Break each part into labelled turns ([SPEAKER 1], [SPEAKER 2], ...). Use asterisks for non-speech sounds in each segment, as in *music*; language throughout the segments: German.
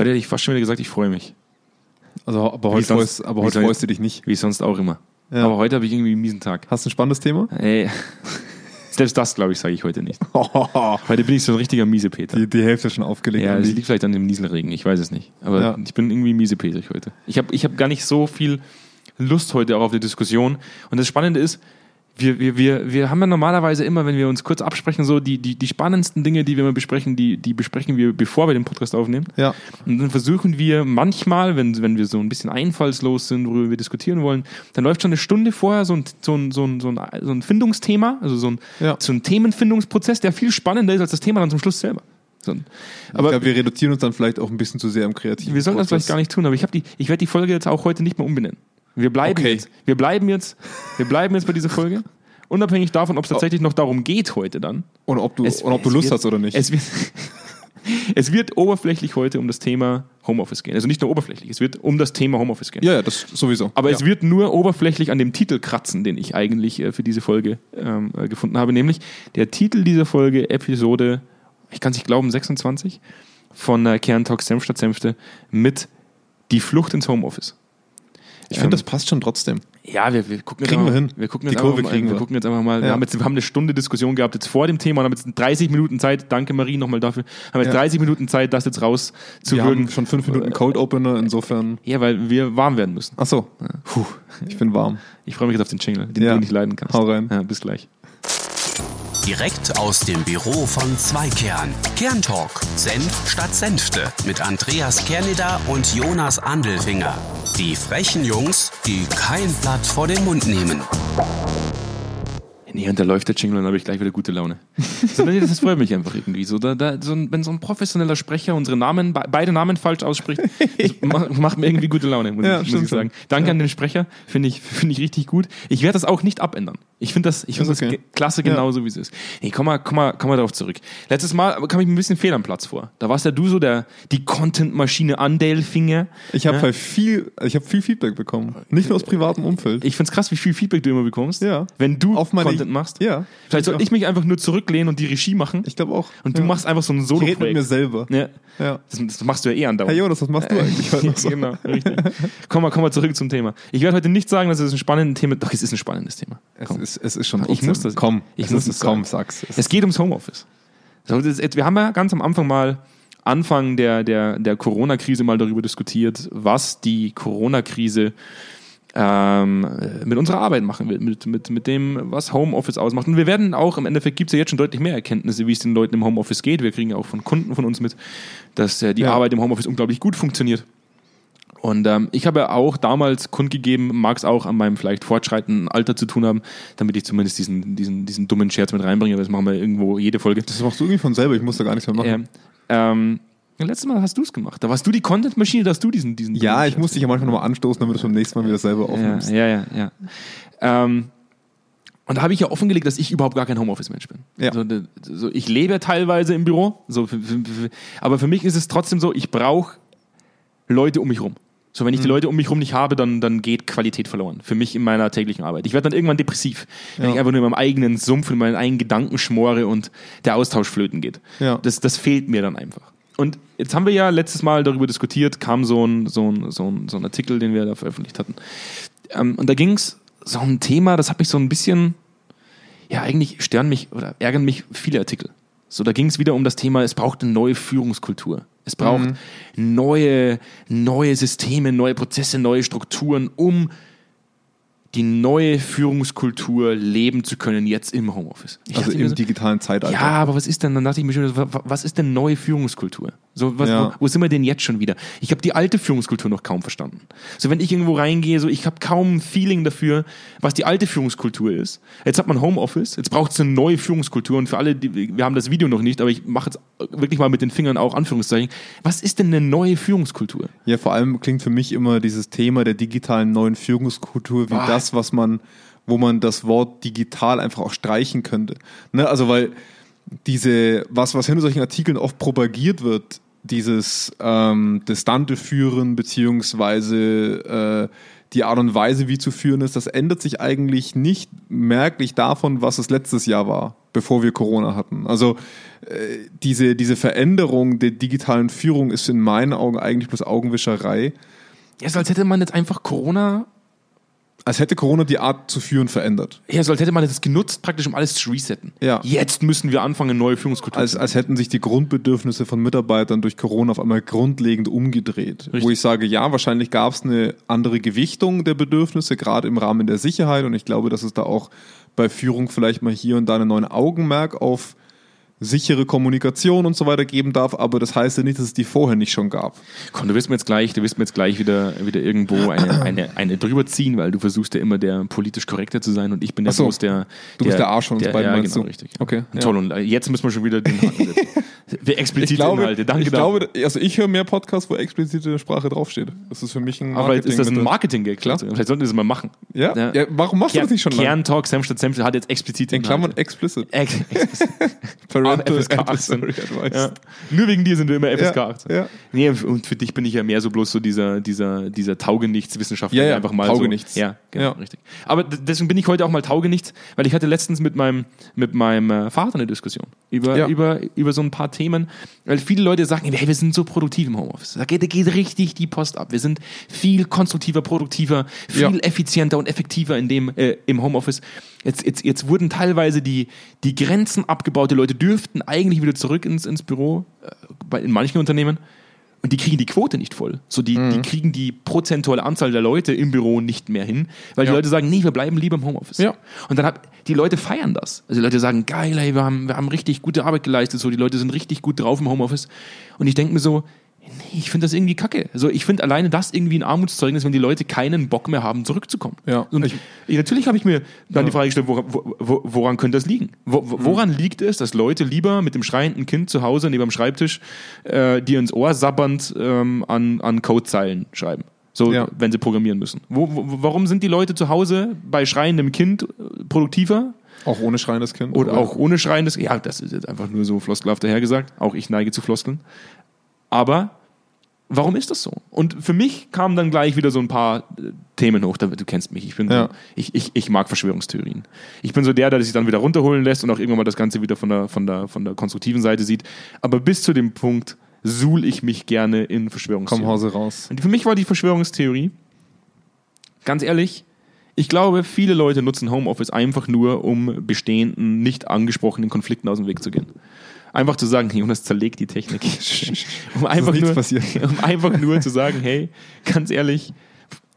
[SPEAKER 1] Heute hätte ich fast schon wieder gesagt, ich freue mich.
[SPEAKER 2] Also, aber heute,
[SPEAKER 1] sonst-
[SPEAKER 2] freust, aber heute
[SPEAKER 1] sonst-
[SPEAKER 2] freust du dich nicht.
[SPEAKER 1] Wie sonst auch immer.
[SPEAKER 2] Ja.
[SPEAKER 1] Aber heute habe ich irgendwie einen miesen Tag.
[SPEAKER 2] Hast du ein spannendes Thema?
[SPEAKER 1] Ey. *laughs* Selbst das, glaube ich, sage ich heute nicht. *laughs* Heute bin ich so ein richtiger Miesepeter.
[SPEAKER 2] Die, die Hälfte schon aufgelegt.
[SPEAKER 1] Ja, es liegt vielleicht an dem Nieselregen, ich weiß es nicht. Aber
[SPEAKER 2] Ja.
[SPEAKER 1] ich bin irgendwie miesepetrig heute. Ich habe ich hab gar nicht so viel Lust heute auch auf die Diskussion. Und das Spannende ist, wir, wir, wir, wir haben ja normalerweise immer, wenn wir uns kurz absprechen, so die, die, die spannendsten Dinge, die wir mal besprechen, die, die besprechen wir, bevor wir den Podcast aufnehmen.
[SPEAKER 2] ja.
[SPEAKER 1] Und dann versuchen wir manchmal, wenn, wenn wir so ein bisschen einfallslos sind, worüber wir diskutieren wollen, dann läuft schon eine Stunde vorher so ein, so ein, so ein, so ein, so ein Findungsthema, also so ein,
[SPEAKER 2] Ja.
[SPEAKER 1] so ein Themenfindungsprozess, der viel spannender ist als das Thema dann zum Schluss selber. So
[SPEAKER 2] Aber ich glaube, wir reduzieren uns dann vielleicht auch ein bisschen zu sehr im Kreativen.
[SPEAKER 1] wir sollten das vielleicht gar nicht tun, aber ich, die, ich werde die Folge jetzt auch heute nicht mehr umbenennen. Wir bleiben
[SPEAKER 2] Okay.
[SPEAKER 1] jetzt. Wir bleiben jetzt. Wir bleiben jetzt bei dieser Folge. Unabhängig davon, ob es tatsächlich noch darum geht heute dann.
[SPEAKER 2] Und ob du,
[SPEAKER 1] Es-
[SPEAKER 2] und ob du Lust
[SPEAKER 1] wird-
[SPEAKER 2] hast oder nicht.
[SPEAKER 1] Es wird, *laughs* es wird oberflächlich heute um das Thema Homeoffice gehen. Also nicht nur oberflächlich, es wird um das Thema Homeoffice gehen.
[SPEAKER 2] ja, ja, das sowieso.
[SPEAKER 1] Aber
[SPEAKER 2] ja.
[SPEAKER 1] es wird nur oberflächlich an dem Titel kratzen, den ich eigentlich äh, für diese Folge ähm, äh, gefunden habe. Nämlich der Titel dieser Folge, Episode, ich kann es nicht glauben, 26 von äh, Kerntalk Senf statt Senfte mit Die Flucht ins Homeoffice.
[SPEAKER 2] Ich finde, das passt schon trotzdem.
[SPEAKER 1] Ja, wir, wir gucken
[SPEAKER 2] Kriegen
[SPEAKER 1] jetzt
[SPEAKER 2] wir
[SPEAKER 1] einfach,
[SPEAKER 2] hin.
[SPEAKER 1] Wir gucken
[SPEAKER 2] Die
[SPEAKER 1] jetzt
[SPEAKER 2] Kurve
[SPEAKER 1] einfach mal,
[SPEAKER 2] kriegen
[SPEAKER 1] wir
[SPEAKER 2] wir.
[SPEAKER 1] gucken jetzt einfach mal. Wir,
[SPEAKER 2] Ja.
[SPEAKER 1] haben jetzt, wir haben eine Stunde Diskussion gehabt jetzt vor dem Thema und haben jetzt 30 Minuten Zeit. Danke Marie nochmal dafür. Haben jetzt
[SPEAKER 2] Ja.
[SPEAKER 1] 30 Minuten Zeit, das jetzt
[SPEAKER 2] Wir
[SPEAKER 1] rauszuwürgen.
[SPEAKER 2] haben schon fünf Minuten Cold Opener, insofern.
[SPEAKER 1] Ja, weil wir warm werden müssen.
[SPEAKER 2] Ach so. Puh, ich bin warm.
[SPEAKER 1] Ich freue mich jetzt auf den Jingle, den
[SPEAKER 2] Ja.
[SPEAKER 1] du nicht leiden kannst.
[SPEAKER 2] Hau rein.
[SPEAKER 1] Ja, bis gleich.
[SPEAKER 3] Direkt aus dem Büro von Zweikern. Kerntalk. Senf statt Senfte. Mit Andreas Kerneder und Jonas Andelfinger. Die frechen Jungs, die kein Blatt vor den Mund nehmen.
[SPEAKER 1] Nee, und da läuft der Jingle und dann habe ich gleich wieder gute Laune. *laughs* So, nee, das freut mich einfach irgendwie. So, da, da, so ein, wenn so ein professioneller Sprecher unsere Namen, be beide Namen falsch ausspricht, *laughs* das ma- macht mir irgendwie gute Laune, muss,
[SPEAKER 2] Ja,
[SPEAKER 1] ich, muss ich sagen. Danke an den Sprecher, finde ich, finde ich richtig gut. Ich werde das auch nicht abändern. Ich finde das, ich finde
[SPEAKER 2] Ist
[SPEAKER 1] das
[SPEAKER 2] okay.
[SPEAKER 1] klasse
[SPEAKER 2] Ja.
[SPEAKER 1] genauso, wie es ist. Nee, komm mal, komm mal, komm mal darauf zurück. Letztes Mal kam ich mir ein bisschen fehl am Platz vor. Da warst ja du so der, die Content-Maschine Andelfinger.
[SPEAKER 2] Ich habe
[SPEAKER 1] Ja.
[SPEAKER 2] halt viel, ich habe viel Feedback bekommen. Nicht nur aus privatem Umfeld.
[SPEAKER 1] Ich find's krass, wie viel Feedback du immer bekommst,
[SPEAKER 2] Ja.
[SPEAKER 1] wenn du
[SPEAKER 2] Auf meine-
[SPEAKER 1] Content machst.
[SPEAKER 2] Ja.
[SPEAKER 1] Vielleicht sollte ich mich einfach nur zurücklehnen und die Regie machen.
[SPEAKER 2] Ich glaube auch.
[SPEAKER 1] und du
[SPEAKER 2] ja.
[SPEAKER 1] machst einfach so ein
[SPEAKER 2] Ich rede mit mir selber.
[SPEAKER 1] Ja.
[SPEAKER 2] Ja.
[SPEAKER 1] Das, das machst du ja eh andauernd.
[SPEAKER 2] Hey Jonas, was machst du eigentlich heute so? *laughs*
[SPEAKER 1] genau, richtig. Komm mal, komm mal zurück zum Thema. Ich werde heute nicht sagen, dass es ein spannendes Thema Doch, es ist ein spannendes Thema.
[SPEAKER 2] Es ist, es ist schon
[SPEAKER 1] Ich muss das-
[SPEAKER 2] Komm,
[SPEAKER 1] ich
[SPEAKER 2] es
[SPEAKER 1] muss
[SPEAKER 2] ist,
[SPEAKER 1] es
[SPEAKER 2] komm, sag's. Es
[SPEAKER 1] Es geht ums Homeoffice. Das, wir haben ja ganz am Anfang mal, Anfang der, der, der Corona-Krise mal darüber diskutiert, was die Corona-Krise ähm, mit unserer Arbeit machen mit, mit, mit dem, was Homeoffice ausmacht. Und wir werden auch, im Endeffekt gibt es ja jetzt schon deutlich mehr Erkenntnisse, wie es den Leuten im Homeoffice geht. Wir kriegen ja auch von Kunden von uns mit, dass äh, die
[SPEAKER 2] Ja.
[SPEAKER 1] Arbeit im Homeoffice unglaublich gut funktioniert. Und ähm, ich habe ja auch damals kundgegeben, mag es auch an meinem vielleicht fortschreitenden Alter zu tun haben, damit ich zumindest diesen, diesen, diesen dummen Scherz mit reinbringe. Das machen wir irgendwo jede Folge.
[SPEAKER 2] das machst du irgendwie von selber, ich muss da gar nichts mehr machen.
[SPEAKER 1] Ähm, ähm, letztes Mal hast du es gemacht. Da warst du die Content-Maschine, da hast du diesen, diesen
[SPEAKER 2] Ja, ich
[SPEAKER 1] Scherz
[SPEAKER 2] muss dich ja manchmal nochmal anstoßen, damit du beim nächsten Mal wieder selber
[SPEAKER 1] ja,
[SPEAKER 2] aufnimmst.
[SPEAKER 1] ja, ja, ja. Ähm, und da habe ich ja offengelegt, dass ich überhaupt gar kein Homeoffice-Mensch bin.
[SPEAKER 2] Ja.
[SPEAKER 1] So, so, ich lebe teilweise im Büro, so, aber für mich ist es trotzdem so, ich brauche Leute um mich rum. So, wenn ich die
[SPEAKER 2] Mhm.
[SPEAKER 1] Leute um mich rum nicht habe, dann, dann geht Qualität verloren. Für mich in meiner täglichen Arbeit. Ich werde dann irgendwann depressiv, wenn
[SPEAKER 2] Ja.
[SPEAKER 1] ich einfach nur in meinem eigenen Sumpf, in meinen eigenen Gedanken schmore und der Austausch flöten geht.
[SPEAKER 2] Ja.
[SPEAKER 1] Das, das fehlt mir dann einfach. Und jetzt haben wir ja letztes Mal darüber diskutiert, kam so ein, so ein, so ein, so ein Artikel, den wir da veröffentlicht hatten. Ähm, und da ging es so ein Thema, das hat mich so ein bisschen, ja, eigentlich stören mich oder ärgern mich viele Artikel. So, da ging es wieder um das Thema, es braucht eine neue Führungskultur. Es braucht neue, neue Systeme, neue Prozesse, neue Strukturen, um die neue Führungskultur leben zu können, jetzt im Homeoffice. Ich
[SPEAKER 2] Also im
[SPEAKER 1] so,
[SPEAKER 2] digitalen Zeitalter.
[SPEAKER 1] ja, aber was ist denn, dann dachte ich mir schon, wa- wa- was ist denn neue Führungskultur? So, was,
[SPEAKER 2] Ja.
[SPEAKER 1] wo, wo sind wir denn jetzt schon wieder? Ich habe die alte Führungskultur noch kaum verstanden. So, wenn ich irgendwo reingehe, so, ich habe kaum ein Feeling dafür, was die alte Führungskultur ist. Jetzt hat man Homeoffice, jetzt braucht es eine neue Führungskultur und für alle, die, wir haben das Video noch nicht, aber ich mache jetzt wirklich mal mit den Fingern auch Anführungszeichen. Was ist denn eine neue Führungskultur?
[SPEAKER 2] Ja, vor allem klingt für mich immer dieses Thema der digitalen neuen Führungskultur wie
[SPEAKER 1] Ah.
[SPEAKER 2] das, was man, wo man das Wort digital einfach auch streichen könnte. Ne? Also weil diese, was, was hinter solchen Artikeln oft propagiert wird, dieses ähm, distante Führen beziehungsweise äh, die Art und Weise, wie zu führen ist, das ändert sich eigentlich nicht merklich davon, was es letztes Jahr war. bevor wir Corona hatten. Also äh, diese, diese Veränderung der digitalen Führung ist in meinen Augen eigentlich bloß Augenwischerei.
[SPEAKER 1] Ja, so als hätte man jetzt einfach Corona,
[SPEAKER 2] Als hätte Corona die Art zu führen verändert.
[SPEAKER 1] ja, so als hätte man das genutzt, praktisch um alles zu resetten.
[SPEAKER 2] Ja.
[SPEAKER 1] Jetzt müssen wir anfangen, neue Führungskultur
[SPEAKER 2] Als, als hätten sich die Grundbedürfnisse von Mitarbeitern durch Corona auf einmal grundlegend umgedreht.
[SPEAKER 1] Richtig.
[SPEAKER 2] Wo ich sage, ja, wahrscheinlich gab es eine andere Gewichtung der Bedürfnisse, gerade im Rahmen der Sicherheit. Und ich glaube, dass es da auch bei Führung vielleicht mal hier und da einen neuen Augenmerk auf sichere Kommunikation und so weiter geben darf. Aber das heißt ja nicht, dass es die vorher nicht schon gab.
[SPEAKER 1] Komm, du wirst mir jetzt gleich, du wirst mir jetzt gleich wieder, wieder irgendwo eine, *clears throat* eine, eine drüber ziehen, weil du versuchst ja immer der politisch korrekte zu sein und ich bin ja
[SPEAKER 2] Ach so.
[SPEAKER 1] bloß der.
[SPEAKER 2] Du bist der Arsch von uns
[SPEAKER 1] der,
[SPEAKER 2] beiden,
[SPEAKER 1] ja,
[SPEAKER 2] meinst
[SPEAKER 1] genau,
[SPEAKER 2] du?
[SPEAKER 1] richtig.
[SPEAKER 2] Okay, ja.
[SPEAKER 1] Toll, und jetzt müssen wir schon wieder den Haken setzen. *laughs* Wir explizite
[SPEAKER 2] Ich glaube,
[SPEAKER 1] Inhalte, danke
[SPEAKER 2] ich glaube, also ich höre mehr Podcasts, wo explizite Sprache draufsteht. Das ist für mich ein
[SPEAKER 1] Aber ist das ein
[SPEAKER 2] Marketing-
[SPEAKER 1] Marketing-Gag?
[SPEAKER 2] Klar.
[SPEAKER 1] Vielleicht sollten wir das mal machen.
[SPEAKER 2] Ja? ja, warum machst du
[SPEAKER 1] Kern,
[SPEAKER 2] das nicht schon lange?
[SPEAKER 1] Kerntalk, Senf statt Senf hat jetzt explizite
[SPEAKER 2] In Klammern
[SPEAKER 1] Inhalte.
[SPEAKER 2] explicit.
[SPEAKER 1] Ex *laughs* ex
[SPEAKER 2] Parental
[SPEAKER 1] FSK 18.
[SPEAKER 2] Advisory Advice.
[SPEAKER 1] ja. Nur wegen dir sind wir immer FSK
[SPEAKER 2] Ja,
[SPEAKER 1] 18.
[SPEAKER 2] ja.
[SPEAKER 1] Nee, und für dich bin ich ja mehr so bloß so dieser, dieser, dieser Taugenichts-Wissenschaftler,
[SPEAKER 2] Ja, ja,
[SPEAKER 1] der einfach mal
[SPEAKER 2] Taugenichts.
[SPEAKER 1] So, ja, genau,
[SPEAKER 2] Ja.
[SPEAKER 1] richtig. Aber deswegen bin ich heute auch mal Taugenichts, weil ich hatte letztens mit meinem, mit meinem äh, Vater eine Diskussion über,
[SPEAKER 2] Ja.
[SPEAKER 1] über, über so ein paar Themen, weil viele Leute sagen, hey, wir sind so produktiv im Homeoffice. Da geht, da geht richtig die Post ab. Wir sind viel konstruktiver, produktiver, viel
[SPEAKER 2] Ja.
[SPEAKER 1] effizienter und effektiver in dem, äh, im Homeoffice. Jetzt, jetzt, jetzt wurden teilweise die, die Grenzen abgebaut. Die Leute dürften eigentlich wieder zurück ins, ins Büro, äh, bei, in manchen Unternehmen. Und die kriegen die Quote nicht voll. So die,
[SPEAKER 2] Mhm.
[SPEAKER 1] die kriegen die prozentuale Anzahl der Leute im Büro nicht mehr hin, weil die
[SPEAKER 2] Ja.
[SPEAKER 1] Leute sagen, nee, wir bleiben lieber im Homeoffice.
[SPEAKER 2] Ja.
[SPEAKER 1] Und dann hab, die Leute feiern das. Also die Leute sagen, geil, ey, wir haben, wir haben richtig gute Arbeit geleistet, so die Leute sind richtig gut drauf im Homeoffice. Und ich denke mir so, nee, ich finde das irgendwie kacke. Also ich finde alleine das irgendwie ein Armutszeugnis, wenn die Leute keinen Bock mehr haben, zurückzukommen.
[SPEAKER 2] Ja.
[SPEAKER 1] Und
[SPEAKER 2] Ich-
[SPEAKER 1] ich, natürlich habe ich mir dann die Frage gestellt, woran, wo, wo, woran könnte das liegen? Wo, woran liegt es, dass Leute lieber mit dem schreienden Kind zu Hause neben dem Schreibtisch äh, dir ins Ohr sabbernd ähm, an, an Codezeilen schreiben? So,
[SPEAKER 2] Ja.
[SPEAKER 1] wenn sie programmieren müssen. Wo, wo, warum sind die Leute zu Hause bei schreiendem Kind äh, produktiver
[SPEAKER 2] Auch ohne schreiendes Kind.
[SPEAKER 1] oder auch ohne schreiendes? Ja, das ist jetzt einfach nur so floskelhaft dahergesagt. Auch ich neige zu Floskeln. Aber warum ist das so? Und für mich kamen dann gleich wieder so ein paar äh, Themen hoch. Du kennst mich. Ich, bin
[SPEAKER 2] Ja.
[SPEAKER 1] so, ich, ich, ich mag Verschwörungstheorien. Ich bin so der, der sich dann wieder runterholen lässt und auch irgendwann mal das Ganze wieder von der, von der, von der konstruktiven Seite sieht. Aber bis zu dem Punkt suhl ich mich gerne in
[SPEAKER 2] Komm
[SPEAKER 1] Verschwörungstheorien.
[SPEAKER 2] Hause raus.
[SPEAKER 1] Und für mich war die Verschwörungstheorie, ganz ehrlich, ich glaube, viele Leute nutzen Homeoffice einfach nur, um bestehenden, nicht angesprochenen Konflikten aus dem Weg zu gehen. Einfach zu sagen, hey, Jonas zerlegt die Technik. *laughs* um, einfach nur, *laughs* um einfach nur zu sagen, hey, ganz ehrlich,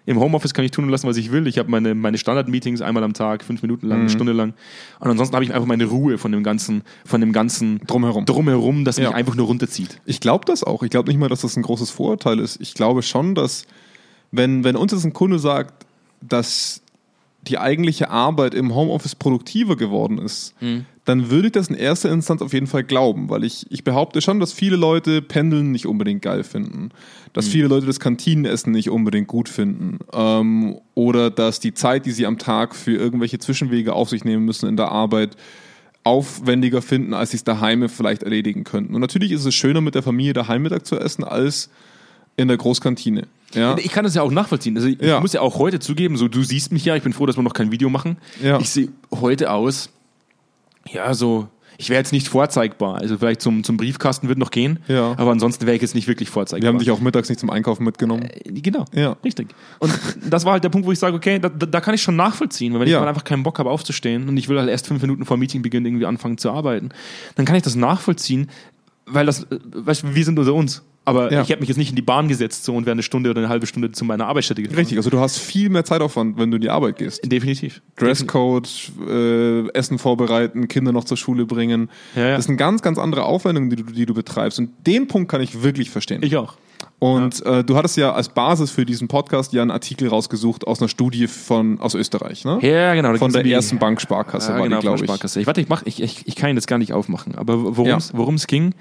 [SPEAKER 1] im Homeoffice kann ich tun und lassen, was ich will. Ich habe meine, meine Standard-Meetings einmal am Tag, fünf Minuten lang, eine Stunde lang. Und ansonsten habe ich einfach meine Ruhe von dem ganzen, von dem ganzen
[SPEAKER 2] Drumherum.
[SPEAKER 1] drumherum das
[SPEAKER 2] Ja.
[SPEAKER 1] mich einfach nur runterzieht.
[SPEAKER 2] Ich glaube das auch. Ich glaube nicht mal, dass das ein großes Vorurteil ist. Ich glaube schon, dass wenn, wenn uns jetzt ein Kunde sagt, dass die eigentliche Arbeit im Homeoffice produktiver geworden ist, dann würde ich das in erster Instanz auf jeden Fall glauben, weil ich, ich behaupte schon, dass viele Leute Pendeln nicht unbedingt geil finden, dass viele Leute das Kantinenessen nicht unbedingt gut finden ähm, oder dass die Zeit, die sie am Tag für irgendwelche Zwischenwege auf sich nehmen müssen in der Arbeit, aufwendiger finden, als sie es daheim vielleicht erledigen könnten. Und natürlich ist es schöner, mit der Familie daheim Mittag zu essen, als in der Großkantine. Ja,
[SPEAKER 1] Ich kann das ja auch nachvollziehen. Also ich
[SPEAKER 2] Ja.
[SPEAKER 1] muss ja auch heute zugeben, so du siehst mich ja, ich bin froh, dass wir noch kein Video machen.
[SPEAKER 2] Ja.
[SPEAKER 1] Ich sehe heute aus, ja, so, ich wäre jetzt nicht vorzeigbar. Also vielleicht zum, zum Briefkasten wird noch gehen,
[SPEAKER 2] Ja.
[SPEAKER 1] aber ansonsten wäre ich jetzt nicht wirklich vorzeigbar.
[SPEAKER 2] wir haben dich auch mittags nicht zum Einkaufen mitgenommen.
[SPEAKER 1] Genau,
[SPEAKER 2] Ja.
[SPEAKER 1] richtig. Und das war halt der Punkt, wo ich sage, okay, da, da kann ich schon nachvollziehen, weil wenn
[SPEAKER 2] Ja.
[SPEAKER 1] ich mal einfach keinen Bock habe aufzustehen und ich will halt erst fünf Minuten vor Meetingbeginn irgendwie anfangen zu arbeiten, dann kann ich das nachvollziehen, weil das, äh, weißt du, wir sind unter uns. Aber
[SPEAKER 2] Ja.
[SPEAKER 1] ich habe mich jetzt nicht in die Bahn gesetzt so und wäre eine Stunde oder eine halbe Stunde zu meiner Arbeitsstätte gefahren.
[SPEAKER 2] Richtig, also du hast viel mehr Zeitaufwand, wenn du in die Arbeit gehst.
[SPEAKER 1] Definitiv.
[SPEAKER 2] Dresscode, äh, Essen vorbereiten, Kinder noch zur Schule bringen.
[SPEAKER 1] Ja, ja.
[SPEAKER 2] Das sind ganz, ganz andere Aufwendungen, die du, die du betreibst. Und den Punkt kann ich wirklich verstehen.
[SPEAKER 1] Ich auch.
[SPEAKER 2] Und äh, du hattest ja als Basis für diesen Podcast ja einen Artikel rausgesucht aus einer Studie von aus Österreich, ne?
[SPEAKER 1] Ja, genau.
[SPEAKER 2] Von der ersten Bank Sparkasse
[SPEAKER 1] Ja,
[SPEAKER 2] war
[SPEAKER 1] genau,
[SPEAKER 2] die, glaube ich.
[SPEAKER 1] Sparkasse. Ich warte, ich, mach, ich, ich, ich kann ihn jetzt gar nicht aufmachen. Aber worum es ging,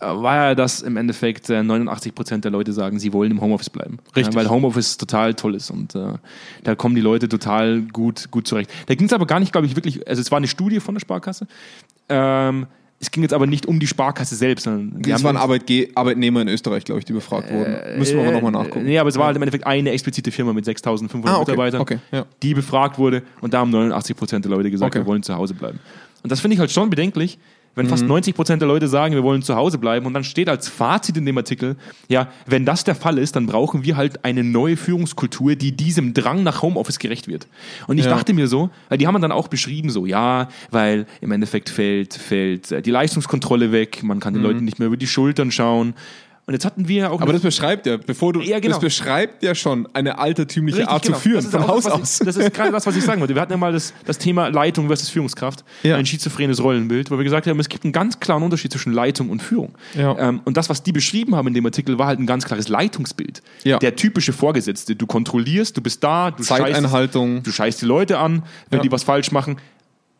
[SPEAKER 1] war ja, dass im Endeffekt äh, 89 Prozent der Leute sagen, sie wollen im Homeoffice bleiben.
[SPEAKER 2] Richtig.
[SPEAKER 1] Ja, weil Homeoffice total toll ist und äh, da kommen die Leute total gut, gut zurecht. Da ging es aber gar nicht, glaube ich, wirklich, also es war eine Studie von der Sparkasse. Ähm, es ging jetzt aber nicht um die Sparkasse selbst, sondern haben
[SPEAKER 2] waren
[SPEAKER 1] uns-
[SPEAKER 2] Arbeitge Arbeitnehmer in Österreich, glaube ich, die befragt wurden. Müssen wir aber nochmal nachgucken.
[SPEAKER 1] Nee, aber es war halt im Endeffekt eine explizite Firma mit 6500
[SPEAKER 2] Ah, okay,
[SPEAKER 1] Mitarbeitern,
[SPEAKER 2] okay, ja.
[SPEAKER 1] die befragt wurde und da haben 89 Prozent der Leute gesagt,
[SPEAKER 2] Okay.
[SPEAKER 1] wir wollen zu Hause bleiben. Und das finde ich halt schon bedenklich, wenn fast 90 Prozent der Leute sagen, wir wollen zu Hause bleiben und dann steht als Fazit in dem Artikel, ja, wenn das der Fall ist, dann brauchen wir halt eine neue Führungskultur, die diesem Drang nach Homeoffice gerecht wird. Und ich
[SPEAKER 2] Ja.
[SPEAKER 1] dachte mir so, weil die haben dann auch beschrieben so, ja, weil im Endeffekt fällt, fällt äh, die Leistungskontrolle weg, man kann den Leuten nicht mehr über die Schultern schauen. Und jetzt hatten wir auch
[SPEAKER 2] Aber das beschreibt ja, bevor du,
[SPEAKER 1] Ja, genau.
[SPEAKER 2] das beschreibt ja schon eine altertümliche
[SPEAKER 1] Richtig,
[SPEAKER 2] Art
[SPEAKER 1] genau.
[SPEAKER 2] zu führen,
[SPEAKER 1] Das ist
[SPEAKER 2] von Haus
[SPEAKER 1] was
[SPEAKER 2] aus.
[SPEAKER 1] Ich, das ist gerade das, was ich sagen wollte. Wir hatten ja mal das, das Thema Leitung versus Führungskraft,
[SPEAKER 2] Ja.
[SPEAKER 1] ein schizophrenes Rollenbild, wo wir gesagt haben, es gibt einen ganz klaren Unterschied zwischen Leitung und Führung.
[SPEAKER 2] Ja.
[SPEAKER 1] Ähm, und das, was die beschrieben haben in dem Artikel, war halt ein ganz klares Leitungsbild.
[SPEAKER 2] Ja.
[SPEAKER 1] Der typische Vorgesetzte. Du kontrollierst, du bist da, du scheißt,
[SPEAKER 2] Zeiteinhaltung.
[SPEAKER 1] du scheißt die Leute an, wenn
[SPEAKER 2] Ja.
[SPEAKER 1] die was falsch machen.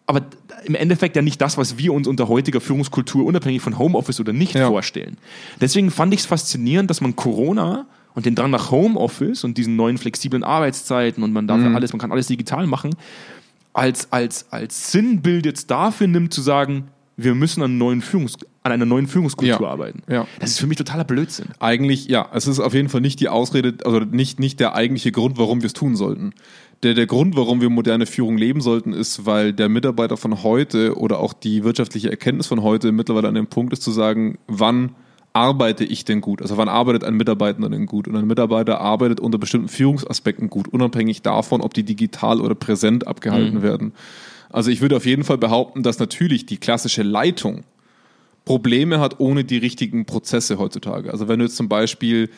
[SPEAKER 1] Aber im Endeffekt ja nicht das, was wir uns unter heutiger Führungskultur unabhängig von Homeoffice oder nicht
[SPEAKER 2] Ja.
[SPEAKER 1] vorstellen. Deswegen fand ich es faszinierend, dass man Corona und den Drang nach Homeoffice und diesen neuen flexiblen Arbeitszeiten und man darf
[SPEAKER 2] Mhm.
[SPEAKER 1] ja alles, man kann alles digital machen, als, als, als Sinnbild jetzt dafür nimmt, zu sagen, wir müssen an, neuen Führungs an einer neuen Führungskultur
[SPEAKER 2] Ja.
[SPEAKER 1] arbeiten.
[SPEAKER 2] Ja.
[SPEAKER 1] Das ist für mich totaler Blödsinn.
[SPEAKER 2] Eigentlich, ja, es ist auf jeden Fall nicht die Ausrede, also nicht, nicht der eigentliche Grund, warum wir es tun sollten. Der, der Grund, warum wir moderne Führung leben sollten, ist, weil der Mitarbeiter von heute oder auch die wirtschaftliche Erkenntnis von heute mittlerweile an dem Punkt ist zu sagen, wann arbeite ich denn gut? Also wann arbeitet ein Mitarbeiter denn gut? Und ein Mitarbeiter arbeitet unter bestimmten Führungsaspekten gut, unabhängig davon, ob die digital oder präsent abgehalten werden. Also ich würde auf jeden Fall behaupten, dass natürlich die klassische Leitung Probleme hat ohne die richtigen Prozesse heutzutage. Also wenn du jetzt zum Beispiel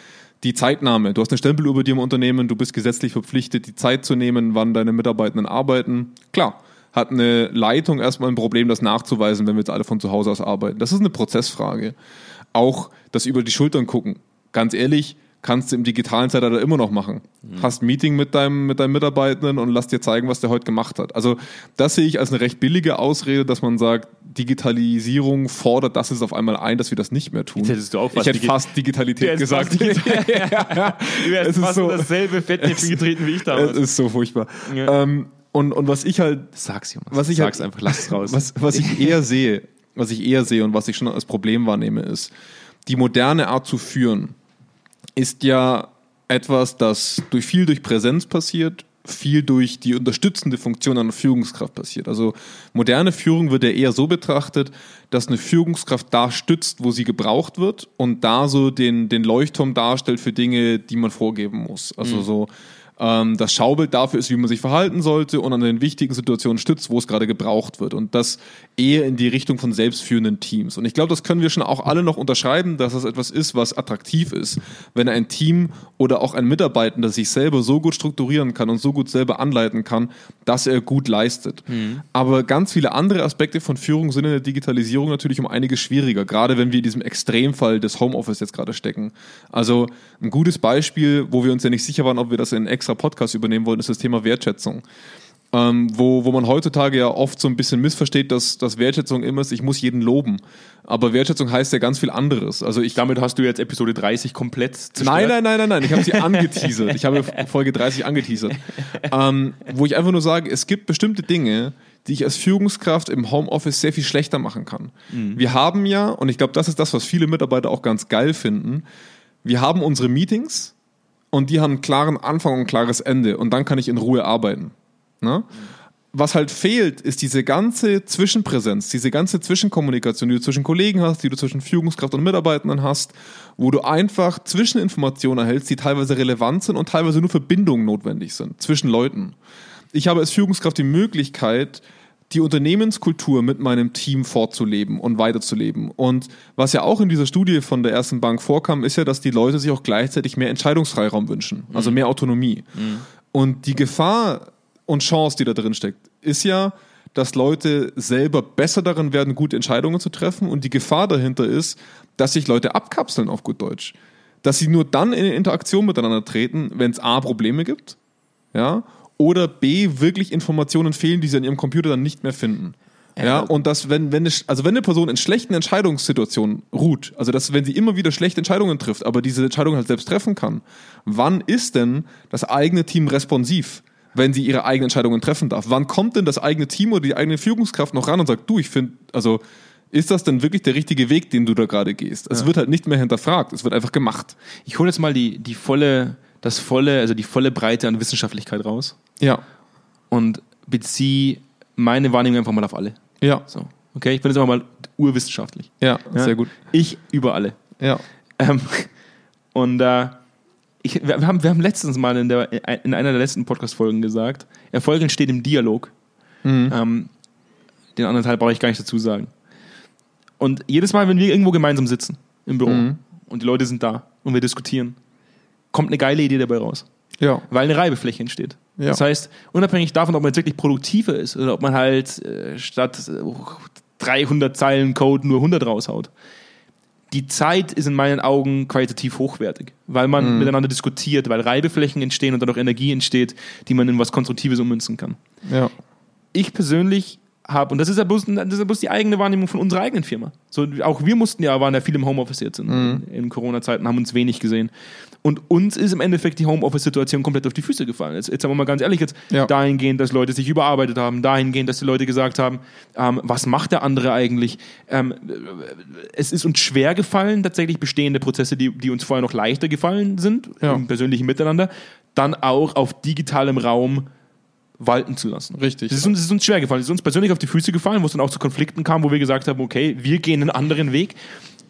[SPEAKER 2] die Zeitnahme, du hast eine Stempeluhr bei dir im Unternehmen, du bist gesetzlich verpflichtet, die Zeit zu nehmen, wann deine Mitarbeitenden arbeiten. Klar, hat eine Leitung erstmal ein Problem, das nachzuweisen, wenn wir jetzt alle von zu Hause aus arbeiten. Das ist eine Prozessfrage. Auch das über die Schultern gucken. Ganz ehrlich, kannst du im digitalen Zeitalter immer noch machen. Hast ein Meeting mit deinem, mit deinem Mitarbeitenden und lass dir zeigen, was der heute gemacht hat. Also das sehe ich als eine recht billige Ausrede, dass man sagt, Digitalisierung fordert das jetzt auf einmal ein, dass wir das nicht mehr tun.
[SPEAKER 1] Jetzt hättest du auch
[SPEAKER 2] ich
[SPEAKER 1] fast
[SPEAKER 2] hätte fast Digitalität
[SPEAKER 1] Du
[SPEAKER 2] gesagt.
[SPEAKER 1] hättest fast *laughs* Du
[SPEAKER 2] Es
[SPEAKER 1] wärst
[SPEAKER 2] ist
[SPEAKER 1] fast
[SPEAKER 2] so-
[SPEAKER 1] dasselbe Fettnäpfchen *laughs* getreten wie ich
[SPEAKER 2] Es
[SPEAKER 1] damals.
[SPEAKER 2] ist so furchtbar.
[SPEAKER 1] Ja.
[SPEAKER 2] Ähm, und, und was ich halt
[SPEAKER 1] Sag's, Jonas.
[SPEAKER 2] was ich
[SPEAKER 1] Sag's
[SPEAKER 2] halt-
[SPEAKER 1] einfach, lass es raus.
[SPEAKER 2] Was, was ich eher sehe, was ich eher sehe und was ich schon als Problem wahrnehme, ist, die moderne Art zu führen ist ja etwas, das durch viel durch Präsenz passiert, viel durch die unterstützende Funktion einer Führungskraft passiert. Also moderne Führung wird ja eher so betrachtet, dass eine Führungskraft da stützt, wo sie gebraucht wird und da so den, den Leuchtturm darstellt für Dinge, die man vorgeben muss. Also so ähm, das Schaubild dafür ist, wie man sich verhalten sollte und an den wichtigen Situationen stützt, wo es gerade gebraucht wird. Und das eher in die Richtung von selbstführenden Teams. Und ich glaube, das können wir schon auch alle noch unterschreiben, dass das etwas ist, was attraktiv ist, wenn ein Team oder auch ein Mitarbeitender sich selber so gut strukturieren kann und so gut selber anleiten kann, dass er gut leistet. Aber ganz viele andere Aspekte von Führung sind in der Digitalisierung natürlich um einiges schwieriger, gerade wenn wir in diesem Extremfall des Homeoffice jetzt gerade stecken. Also ein gutes Beispiel, wo wir uns ja nicht sicher waren, ob wir das in einen extra Podcast übernehmen wollen, ist das Thema Wertschätzung. Ähm, wo, wo man heutzutage ja oft so ein bisschen missversteht, dass, dass Wertschätzung immer ist, ich muss jeden loben. Aber Wertschätzung heißt ja ganz viel anderes. Also ich
[SPEAKER 1] Damit hast du jetzt Episode 30 komplett zerstört.
[SPEAKER 2] Nein, nein, nein, nein, nein. Ich habe sie angeteasert. Ich habe Folge 30 angeteasert. Ähm, wo ich einfach nur sage, es gibt bestimmte Dinge, die ich als Führungskraft im Homeoffice sehr viel schlechter machen kann. Wir haben ja, und ich glaube, das ist das, was viele Mitarbeiter auch ganz geil finden, wir haben unsere Meetings und die haben einen klaren Anfang und ein klares Ende und dann kann ich in Ruhe arbeiten. Ne? Was halt fehlt, ist diese ganze Zwischenpräsenz, diese ganze Zwischenkommunikation, die du zwischen Kollegen hast, die du zwischen Führungskraft und Mitarbeitenden hast, wo du einfach Zwischeninformationen erhältst, die teilweise relevant sind und teilweise nur Verbindungen notwendig sind zwischen Leuten. Ich habe als Führungskraft die Möglichkeit, die Unternehmenskultur mit meinem Team fortzuleben und weiterzuleben. Und was ja auch in dieser Studie von der ersten Bank vorkam, ist ja, dass die Leute sich auch gleichzeitig mehr Entscheidungsfreiraum wünschen, also mehr Autonomie. Und die Gefahr und Chance, die da drin steckt, ist ja, dass Leute selber besser darin werden, gute Entscheidungen zu treffen. Und die Gefahr dahinter ist, dass sich Leute abkapseln auf gut Deutsch. Dass sie nur dann in Interaktion miteinander treten, wenn es A, Probleme gibt, ja, oder B, wirklich Informationen fehlen, die sie an ihrem Computer dann nicht mehr finden. Ja, und dass, wenn, wenn, eine, also wenn eine Person in schlechten Entscheidungssituationen ruht, also dass, wenn sie immer wieder schlechte Entscheidungen trifft, aber diese Entscheidung halt selbst treffen kann, wann ist denn das eigene Team responsiv, wenn sie ihre eigenen Entscheidungen treffen darf? Wann kommt denn das eigene Team oder die eigene Führungskraft noch ran und sagt, du, ich finde, also ist das denn wirklich der richtige Weg, den du da gerade gehst? Es wird halt nicht mehr hinterfragt, es wird einfach gemacht.
[SPEAKER 1] Ich hole jetzt mal die, die volle, das volle, also die volle Breite an Wissenschaftlichkeit raus
[SPEAKER 2] Ja.
[SPEAKER 1] und beziehe meine Wahrnehmung einfach mal auf alle.
[SPEAKER 2] Ja,
[SPEAKER 1] So, okay, ich bin jetzt aber mal urwissenschaftlich.
[SPEAKER 2] ja,
[SPEAKER 1] Ja?
[SPEAKER 2] sehr gut.
[SPEAKER 1] Ich über alle.
[SPEAKER 2] Ja,
[SPEAKER 1] Ähm, *laughs* und äh, ich, wir, haben, wir haben letztens mal in, der, in einer der letzten Podcast-Folgen gesagt, Erfolg entsteht im Dialog. Ähm, den anderen Teil brauche ich gar nicht dazu sagen. Und jedes Mal, wenn wir irgendwo gemeinsam sitzen im Büro und die Leute sind da und wir diskutieren, kommt eine geile Idee dabei raus.
[SPEAKER 2] ja,
[SPEAKER 1] Weil eine Reibefläche entsteht.
[SPEAKER 2] Ja.
[SPEAKER 1] Das heißt, unabhängig davon, ob man jetzt wirklich produktiver ist oder ob man halt äh, statt äh, 300 Zeilen Code nur 100 raushaut, die Zeit ist in meinen Augen qualitativ hochwertig, weil man miteinander diskutiert, weil Reibeflächen entstehen und dadurch Energie entsteht, die man in was Konstruktives ummünzen kann.
[SPEAKER 2] ja.
[SPEAKER 1] Ich persönlich habe, und das ist ja bloß, das ist ja bloß die eigene Wahrnehmung von unserer eigenen Firma. So, auch wir mussten ja, waren ja viel im Homeoffice jetzt in, in, in Corona-Zeiten, haben uns wenig gesehen. Und uns ist im Endeffekt die Homeoffice-Situation komplett auf die Füße gefallen. Jetzt, jetzt sagen wir mal ganz ehrlich, jetzt
[SPEAKER 2] Ja.
[SPEAKER 1] dahingehend, dass Leute sich überarbeitet haben, dahingehend, dass die Leute gesagt haben, ähm, was macht der andere eigentlich? Ähm, es ist uns schwer gefallen, tatsächlich bestehende Prozesse, die, die uns vorher noch leichter gefallen sind,
[SPEAKER 2] Ja.
[SPEAKER 1] im persönlichen Miteinander, dann auch auf digitalem Raum walten zu lassen.
[SPEAKER 2] Richtig.
[SPEAKER 1] Das ist, uns, das ist uns schwer gefallen. Das ist uns persönlich auf die Füße gefallen, wo es dann auch zu Konflikten kam, wo wir gesagt haben, okay, wir gehen einen anderen Weg.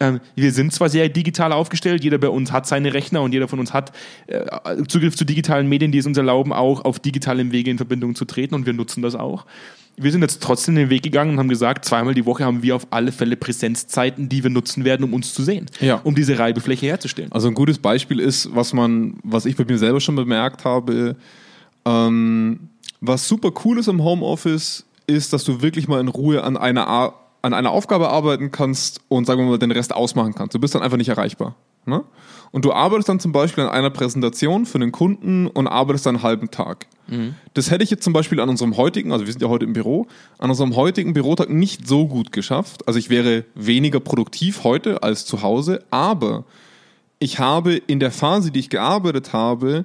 [SPEAKER 1] Ähm, wir sind zwar sehr digital aufgestellt, jeder bei uns hat seine Rechner und jeder von uns hat äh, Zugriff zu digitalen Medien, die es uns erlauben, auch auf digitalem Wege in Verbindung zu treten und wir nutzen das auch. Wir sind jetzt trotzdem den Weg gegangen und haben gesagt, zweimal die Woche haben wir auf alle Fälle Präsenzzeiten, die wir nutzen werden, um uns zu sehen,
[SPEAKER 2] Ja.
[SPEAKER 1] um diese Reibefläche herzustellen.
[SPEAKER 2] Also ein gutes Beispiel ist, was man, was ich bei mir selber schon bemerkt habe, ähm, was super cool ist im Homeoffice, ist, dass du wirklich mal in Ruhe an einer, Ar- an einer Aufgabe arbeiten kannst und sagen wir mal den Rest ausmachen kannst. Du bist dann einfach nicht erreichbar. Ne? Und du arbeitest dann zum Beispiel an einer Präsentation für einen Kunden und arbeitest dann einen halben Tag. Das hätte ich jetzt zum Beispiel an unserem heutigen, also wir sind ja heute im Büro, an unserem heutigen Bürotag nicht so gut geschafft. Also ich wäre weniger produktiv heute als zu Hause, aber ich habe in der Phase, die ich gearbeitet habe,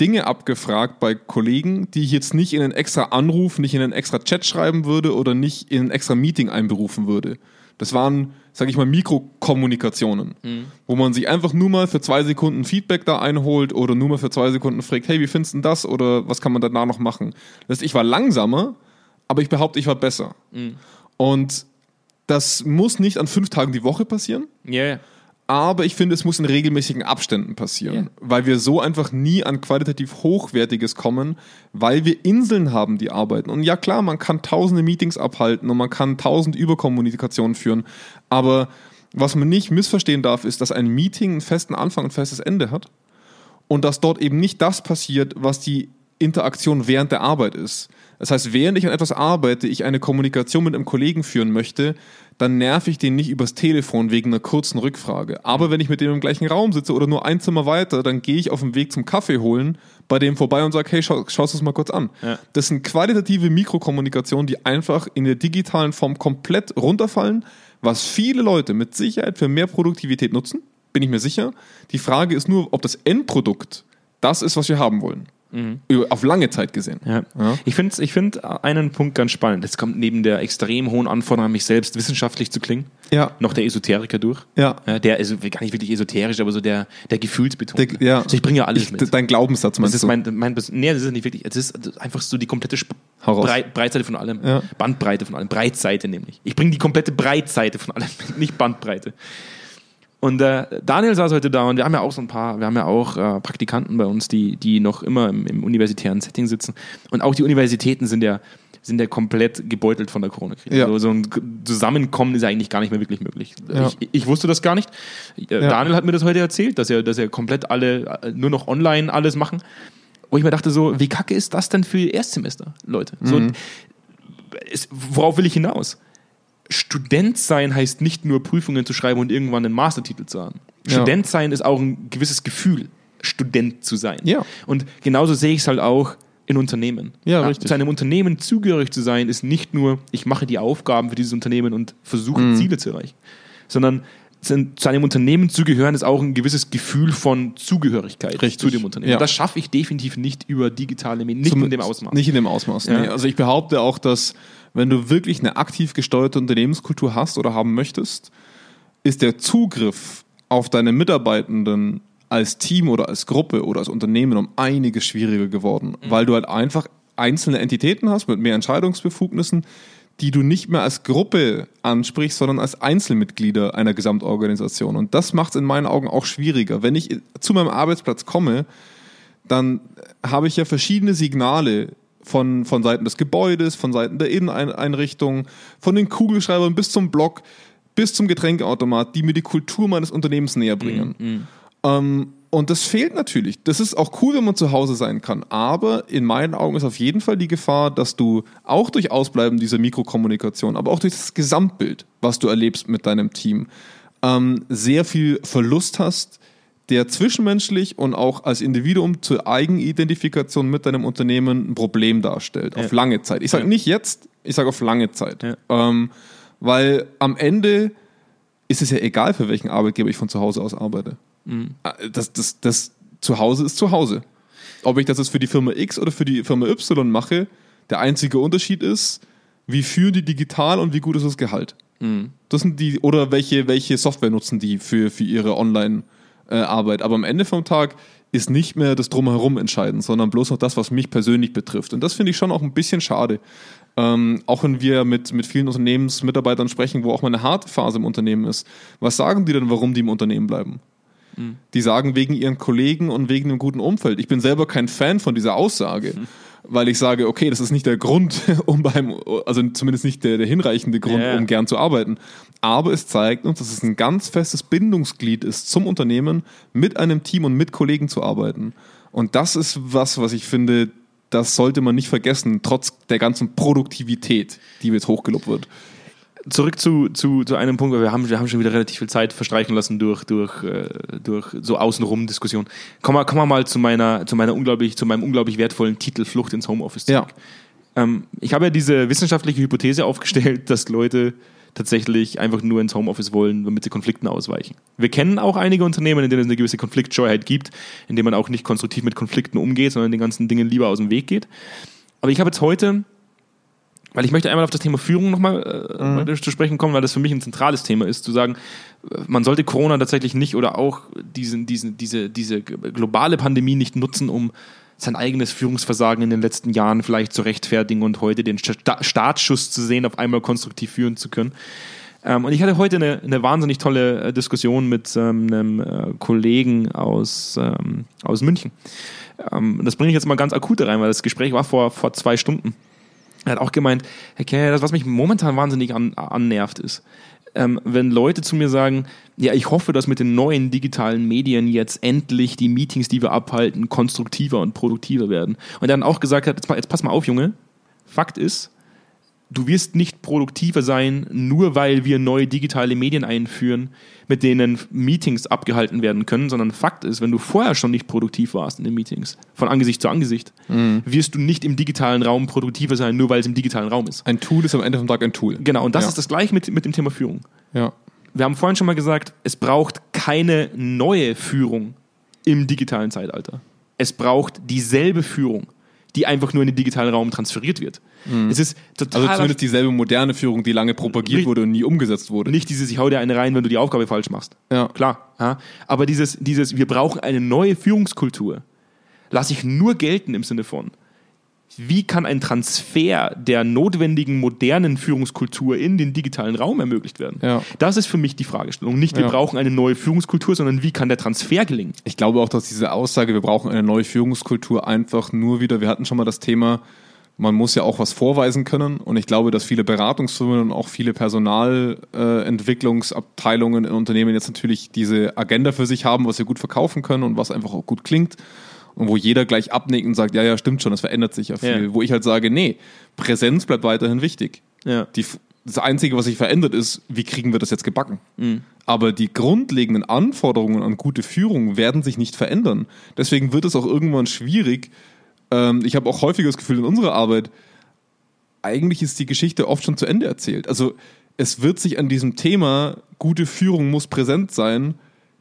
[SPEAKER 2] Dinge abgefragt bei Kollegen, die ich jetzt nicht in einen extra Anruf, nicht in einen extra Chat schreiben würde oder nicht in ein extra Meeting einberufen würde. Das waren, sage ich mal, Mikrokommunikationen, wo man sich einfach nur mal für zwei Sekunden Feedback da einholt oder nur mal für zwei Sekunden fragt, hey, wie findest du denn das oder was kann man danach noch machen? Das heißt, ich war langsamer, aber ich behaupte, ich war besser. Und das muss nicht an fünf Tagen die Woche passieren,
[SPEAKER 1] Ja, ja.
[SPEAKER 2] Aber ich finde, es muss in regelmäßigen Abständen passieren, weil wir so einfach nie an qualitativ Hochwertiges kommen, weil wir Inseln haben, die arbeiten. Und ja klar, man kann tausende Meetings abhalten und man kann tausend Überkommunikationen führen, aber was man nicht missverstehen darf, ist, dass ein Meeting einen festen Anfang und ein festes Ende hat und dass dort eben nicht das passiert, was die Interaktion während der Arbeit ist. Das heißt, während ich an etwas arbeite, ich eine Kommunikation mit einem Kollegen führen möchte, dann nerv ich den nicht übers Telefon wegen einer kurzen Rückfrage. Aber wenn ich mit dem im gleichen Raum sitze oder nur ein Zimmer weiter, dann gehe ich auf dem Weg zum Kaffee holen bei dem vorbei und sage, hey, schau, schaust du es mal kurz an.
[SPEAKER 1] Ja.
[SPEAKER 2] Das sind qualitative Mikrokommunikationen, die einfach in der digitalen Form komplett runterfallen, was viele Leute mit Sicherheit für mehr Produktivität nutzen, bin ich mir sicher. Die Frage ist nur, ob das Endprodukt das ist, was wir haben wollen. Über, auf lange Zeit gesehen.
[SPEAKER 1] Ja.
[SPEAKER 2] Ja.
[SPEAKER 1] Ich finde ich find einen Punkt ganz spannend. Jetzt kommt neben der extrem hohen Anforderung an mich selbst, wissenschaftlich zu klingen,
[SPEAKER 2] Ja.
[SPEAKER 1] noch der Esoteriker durch.
[SPEAKER 2] Ja.
[SPEAKER 1] der ist gar nicht wirklich esoterisch, aber so der, der Gefühlsbetonte.
[SPEAKER 2] Der- ja.
[SPEAKER 1] Also ich bringe ja alles
[SPEAKER 2] Ich,
[SPEAKER 1] mit.
[SPEAKER 2] dein Glaubenssatz
[SPEAKER 1] Das
[SPEAKER 2] meinst
[SPEAKER 1] ist
[SPEAKER 2] du?
[SPEAKER 1] mein, mein, nee, das ist nicht wirklich. Es ist einfach so die komplette Sp. Brei Breitseite von allem. Bandbreite von allem. Breitseite nämlich. Ich bringe die komplette Breitseite von allem, *laughs* nicht Bandbreite. Und äh, Daniel saß heute da und wir haben ja auch so ein paar, wir haben ja auch äh, Praktikanten bei uns, die, die noch immer im, im universitären Setting sitzen. Und auch die Universitäten sind ja, sind ja komplett gebeutelt von der Corona-Krise.
[SPEAKER 2] Ja.
[SPEAKER 1] So, so ein Zusammenkommen ist ja eigentlich gar nicht mehr wirklich möglich.
[SPEAKER 2] Ja.
[SPEAKER 1] Ich, ich wusste das gar nicht. Äh,
[SPEAKER 2] Ja.
[SPEAKER 1] Daniel hat mir das heute erzählt, dass er, dass er komplett alle äh, nur noch online alles machen. Wo ich mir dachte, so, wie kacke ist das denn für Erstsemester, Leute? So,
[SPEAKER 2] Mhm.
[SPEAKER 1] es, worauf will ich hinaus? Student sein heißt nicht nur Prüfungen zu schreiben und irgendwann einen Mastertitel zu haben.
[SPEAKER 2] Ja.
[SPEAKER 1] Student sein ist auch ein gewisses Gefühl, Student zu sein.
[SPEAKER 2] Ja.
[SPEAKER 1] Und genauso sehe ich es halt auch in Unternehmen.
[SPEAKER 2] Ja, richtig.
[SPEAKER 1] Zu einem Unternehmen zugehörig zu sein, ist nicht nur, ich mache die Aufgaben für dieses Unternehmen und versuche
[SPEAKER 2] Mhm.
[SPEAKER 1] Ziele zu erreichen, sondern zu zu einem Unternehmen zu gehören, ist auch ein gewisses Gefühl von Zugehörigkeit
[SPEAKER 2] Richtig.
[SPEAKER 1] zu dem Unternehmen.
[SPEAKER 2] Ja.
[SPEAKER 1] Das schaffe ich definitiv nicht über digitale Medien, nicht
[SPEAKER 2] Zum-
[SPEAKER 1] in dem Ausmaß.
[SPEAKER 2] Nicht in dem Ausmaß.
[SPEAKER 1] Ja.
[SPEAKER 2] Nee. Also ich behaupte auch, dass wenn du wirklich eine aktiv gesteuerte Unternehmenskultur hast oder haben möchtest, ist der Zugriff auf deine Mitarbeitenden als Team oder als Gruppe oder als Unternehmen um einiges schwieriger geworden,
[SPEAKER 1] Mhm.
[SPEAKER 2] weil du halt einfach einzelne Entitäten hast mit mehr Entscheidungsbefugnissen, die du nicht mehr als Gruppe ansprichst, sondern als Einzelmitglieder einer Gesamtorganisation. Und das macht es in meinen Augen auch schwieriger. Wenn ich zu meinem Arbeitsplatz komme, dann habe ich ja verschiedene Signale von, von Seiten des Gebäudes, von Seiten der Inneneinrichtung, von den Kugelschreibern bis zum Blog, bis zum Getränkeautomat, die mir die Kultur meines Unternehmens näher bringen.
[SPEAKER 1] Mhm.
[SPEAKER 2] Ähm, und das fehlt natürlich. Das ist auch cool, wenn man zu Hause sein kann. Aber in meinen Augen ist auf jeden Fall die Gefahr, dass du auch durch Ausbleiben dieser Mikrokommunikation, aber auch durch das Gesamtbild, was du erlebst mit deinem Team, ähm, sehr viel Verlust hast, der zwischenmenschlich und auch als Individuum zur Eigenidentifikation mit deinem Unternehmen ein Problem darstellt. Auf
[SPEAKER 1] Ja.
[SPEAKER 2] lange Zeit. Ich sage
[SPEAKER 1] Ja.
[SPEAKER 2] nicht jetzt, ich sage auf lange Zeit.
[SPEAKER 1] Ja.
[SPEAKER 2] Ähm, weil am Ende ist es ja egal, für welchen Arbeitgeber ich von zu Hause aus arbeite. Äh, Das, das, das Zuhause ist Zuhause. Ob ich das jetzt für die Firma X oder für die Firma Y mache, der einzige Unterschied ist, wie führen die digital und wie gut ist das Gehalt. Das sind die, oder welche, welche Software nutzen die für, für ihre Online-Arbeit. Aber am Ende vom Tag ist nicht mehr das Drumherum entscheidend, sondern bloß noch das, was mich persönlich betrifft. Und das finde ich schon auch ein bisschen schade. Ähm, auch wenn wir mit, mit vielen Unternehmensmitarbeitern sprechen, wo auch mal eine harte Phase im Unternehmen ist. Was sagen die denn, warum die im Unternehmen bleiben? Die sagen wegen ihren Kollegen und wegen dem guten Umfeld. Ich bin selber kein Fan von dieser Aussage, weil ich sage, okay, das ist nicht der Grund, *laughs* um beim, also zumindest nicht der, der hinreichende Grund,
[SPEAKER 1] ja.
[SPEAKER 2] um gern zu arbeiten. Aber es zeigt uns, dass es ein ganz festes Bindungsglied ist zum Unternehmen, mit einem Team und mit Kollegen zu arbeiten. Und das ist was, was ich finde, das sollte man nicht vergessen, trotz der ganzen Produktivität, die jetzt hochgelobt wird.
[SPEAKER 1] Zurück zu, zu, zu einem Punkt, weil wir haben, wir haben schon wieder relativ viel Zeit verstreichen lassen durch, durch, äh, durch so außenrum Diskussion. Kommen wir, kommen wir mal zu meiner, zu meiner unglaublich, zu meinem unglaublich wertvollen Titel Flucht ins Homeoffice zurück. Ähm, ich habe ja diese wissenschaftliche Hypothese aufgestellt, dass Leute tatsächlich einfach nur ins Homeoffice wollen, damit sie Konflikten ausweichen. Wir kennen auch einige Unternehmen, in denen es eine gewisse Konfliktscheuheit gibt, in denen man auch nicht konstruktiv mit Konflikten umgeht, sondern den ganzen Dingen lieber aus dem Weg geht. Aber ich habe jetzt heute, weil ich möchte einmal auf das Thema Führung nochmal äh,
[SPEAKER 2] Mhm.
[SPEAKER 1] zu sprechen kommen, weil das für mich ein zentrales Thema ist, zu sagen, man sollte Corona tatsächlich nicht oder auch diesen, diesen, diese, diese globale Pandemie nicht nutzen, um sein eigenes Führungsversagen in den letzten Jahren vielleicht zu rechtfertigen und heute den Sta Startschuss zu sehen, auf einmal konstruktiv führen zu können. Ähm, und ich hatte heute eine, eine wahnsinnig tolle äh, Diskussion mit ähm, einem äh, Kollegen aus, ähm, aus München. Ähm, das bringe ich jetzt mal ganz akut rein, weil das Gespräch war vor, vor zwei Stunden. Er hat auch gemeint, Herr Kerr, das, was mich momentan wahnsinnig an, annervt, ist, ähm, wenn Leute zu mir sagen, ja, ich hoffe, dass mit den neuen digitalen Medien jetzt endlich die Meetings, die wir abhalten, konstruktiver und produktiver werden. Und er dann auch gesagt hat, jetzt, jetzt pass mal auf, Junge, Fakt ist, du wirst nicht produktiver sein, nur weil wir neue digitale Medien einführen, mit denen Meetings abgehalten werden können, sondern Fakt ist, wenn du vorher schon nicht produktiv warst in den Meetings, von Angesicht zu Angesicht, wirst du nicht im digitalen Raum produktiver sein, nur weil es im digitalen Raum ist.
[SPEAKER 2] Ein Tool ist am Ende vom Tag ein Tool.
[SPEAKER 1] Genau, und das
[SPEAKER 2] Ja.
[SPEAKER 1] ist das gleiche mit, mit dem Thema Führung.
[SPEAKER 2] Ja.
[SPEAKER 1] Wir haben vorhin schon mal gesagt, es braucht keine neue Führung im digitalen Zeitalter. Es braucht dieselbe Führung, die einfach nur in den digitalen Raum transferiert wird. Es ist total
[SPEAKER 2] Also zumindest dieselbe moderne Führung, die lange propagiert
[SPEAKER 1] Richtig.
[SPEAKER 2] wurde und nie umgesetzt wurde.
[SPEAKER 1] nicht dieses, ich hau dir eine rein, wenn du die Aufgabe falsch machst.
[SPEAKER 2] Ja.
[SPEAKER 1] Klar. Ja. Aber dieses, dieses, wir brauchen eine neue Führungskultur, lasse ich nur gelten im Sinne von, wie kann ein Transfer der notwendigen modernen Führungskultur in den digitalen Raum ermöglicht werden?
[SPEAKER 2] Ja.
[SPEAKER 1] Das ist für mich die Fragestellung. Nicht, wir
[SPEAKER 2] Ja.
[SPEAKER 1] brauchen eine neue Führungskultur, sondern wie kann der Transfer gelingen?
[SPEAKER 2] Ich glaube auch, dass diese Aussage, wir brauchen eine neue Führungskultur, einfach nur wieder, wir hatten schon mal das Thema, man muss ja auch was vorweisen können. Und ich glaube, dass viele Beratungsfirmen und auch viele Personalentwicklungsabteilungen in Unternehmen jetzt natürlich diese Agenda für sich haben, was sie gut verkaufen können und was einfach auch gut klingt. Und wo jeder gleich abnickt und sagt, ja, ja, stimmt schon, das verändert sich ja viel.
[SPEAKER 1] Ja.
[SPEAKER 2] Wo ich halt sage, nee, Präsenz bleibt weiterhin wichtig.
[SPEAKER 1] Ja.
[SPEAKER 2] Die, das Einzige, was sich verändert, ist, wie kriegen wir das jetzt gebacken? Aber die grundlegenden Anforderungen an gute Führung werden sich nicht verändern. Deswegen wird es auch irgendwann schwierig. Ähm, ich habe auch häufig das Gefühl in unserer Arbeit, eigentlich ist die Geschichte oft schon zu Ende erzählt. Also es wird sich an diesem Thema, gute Führung muss präsent sein,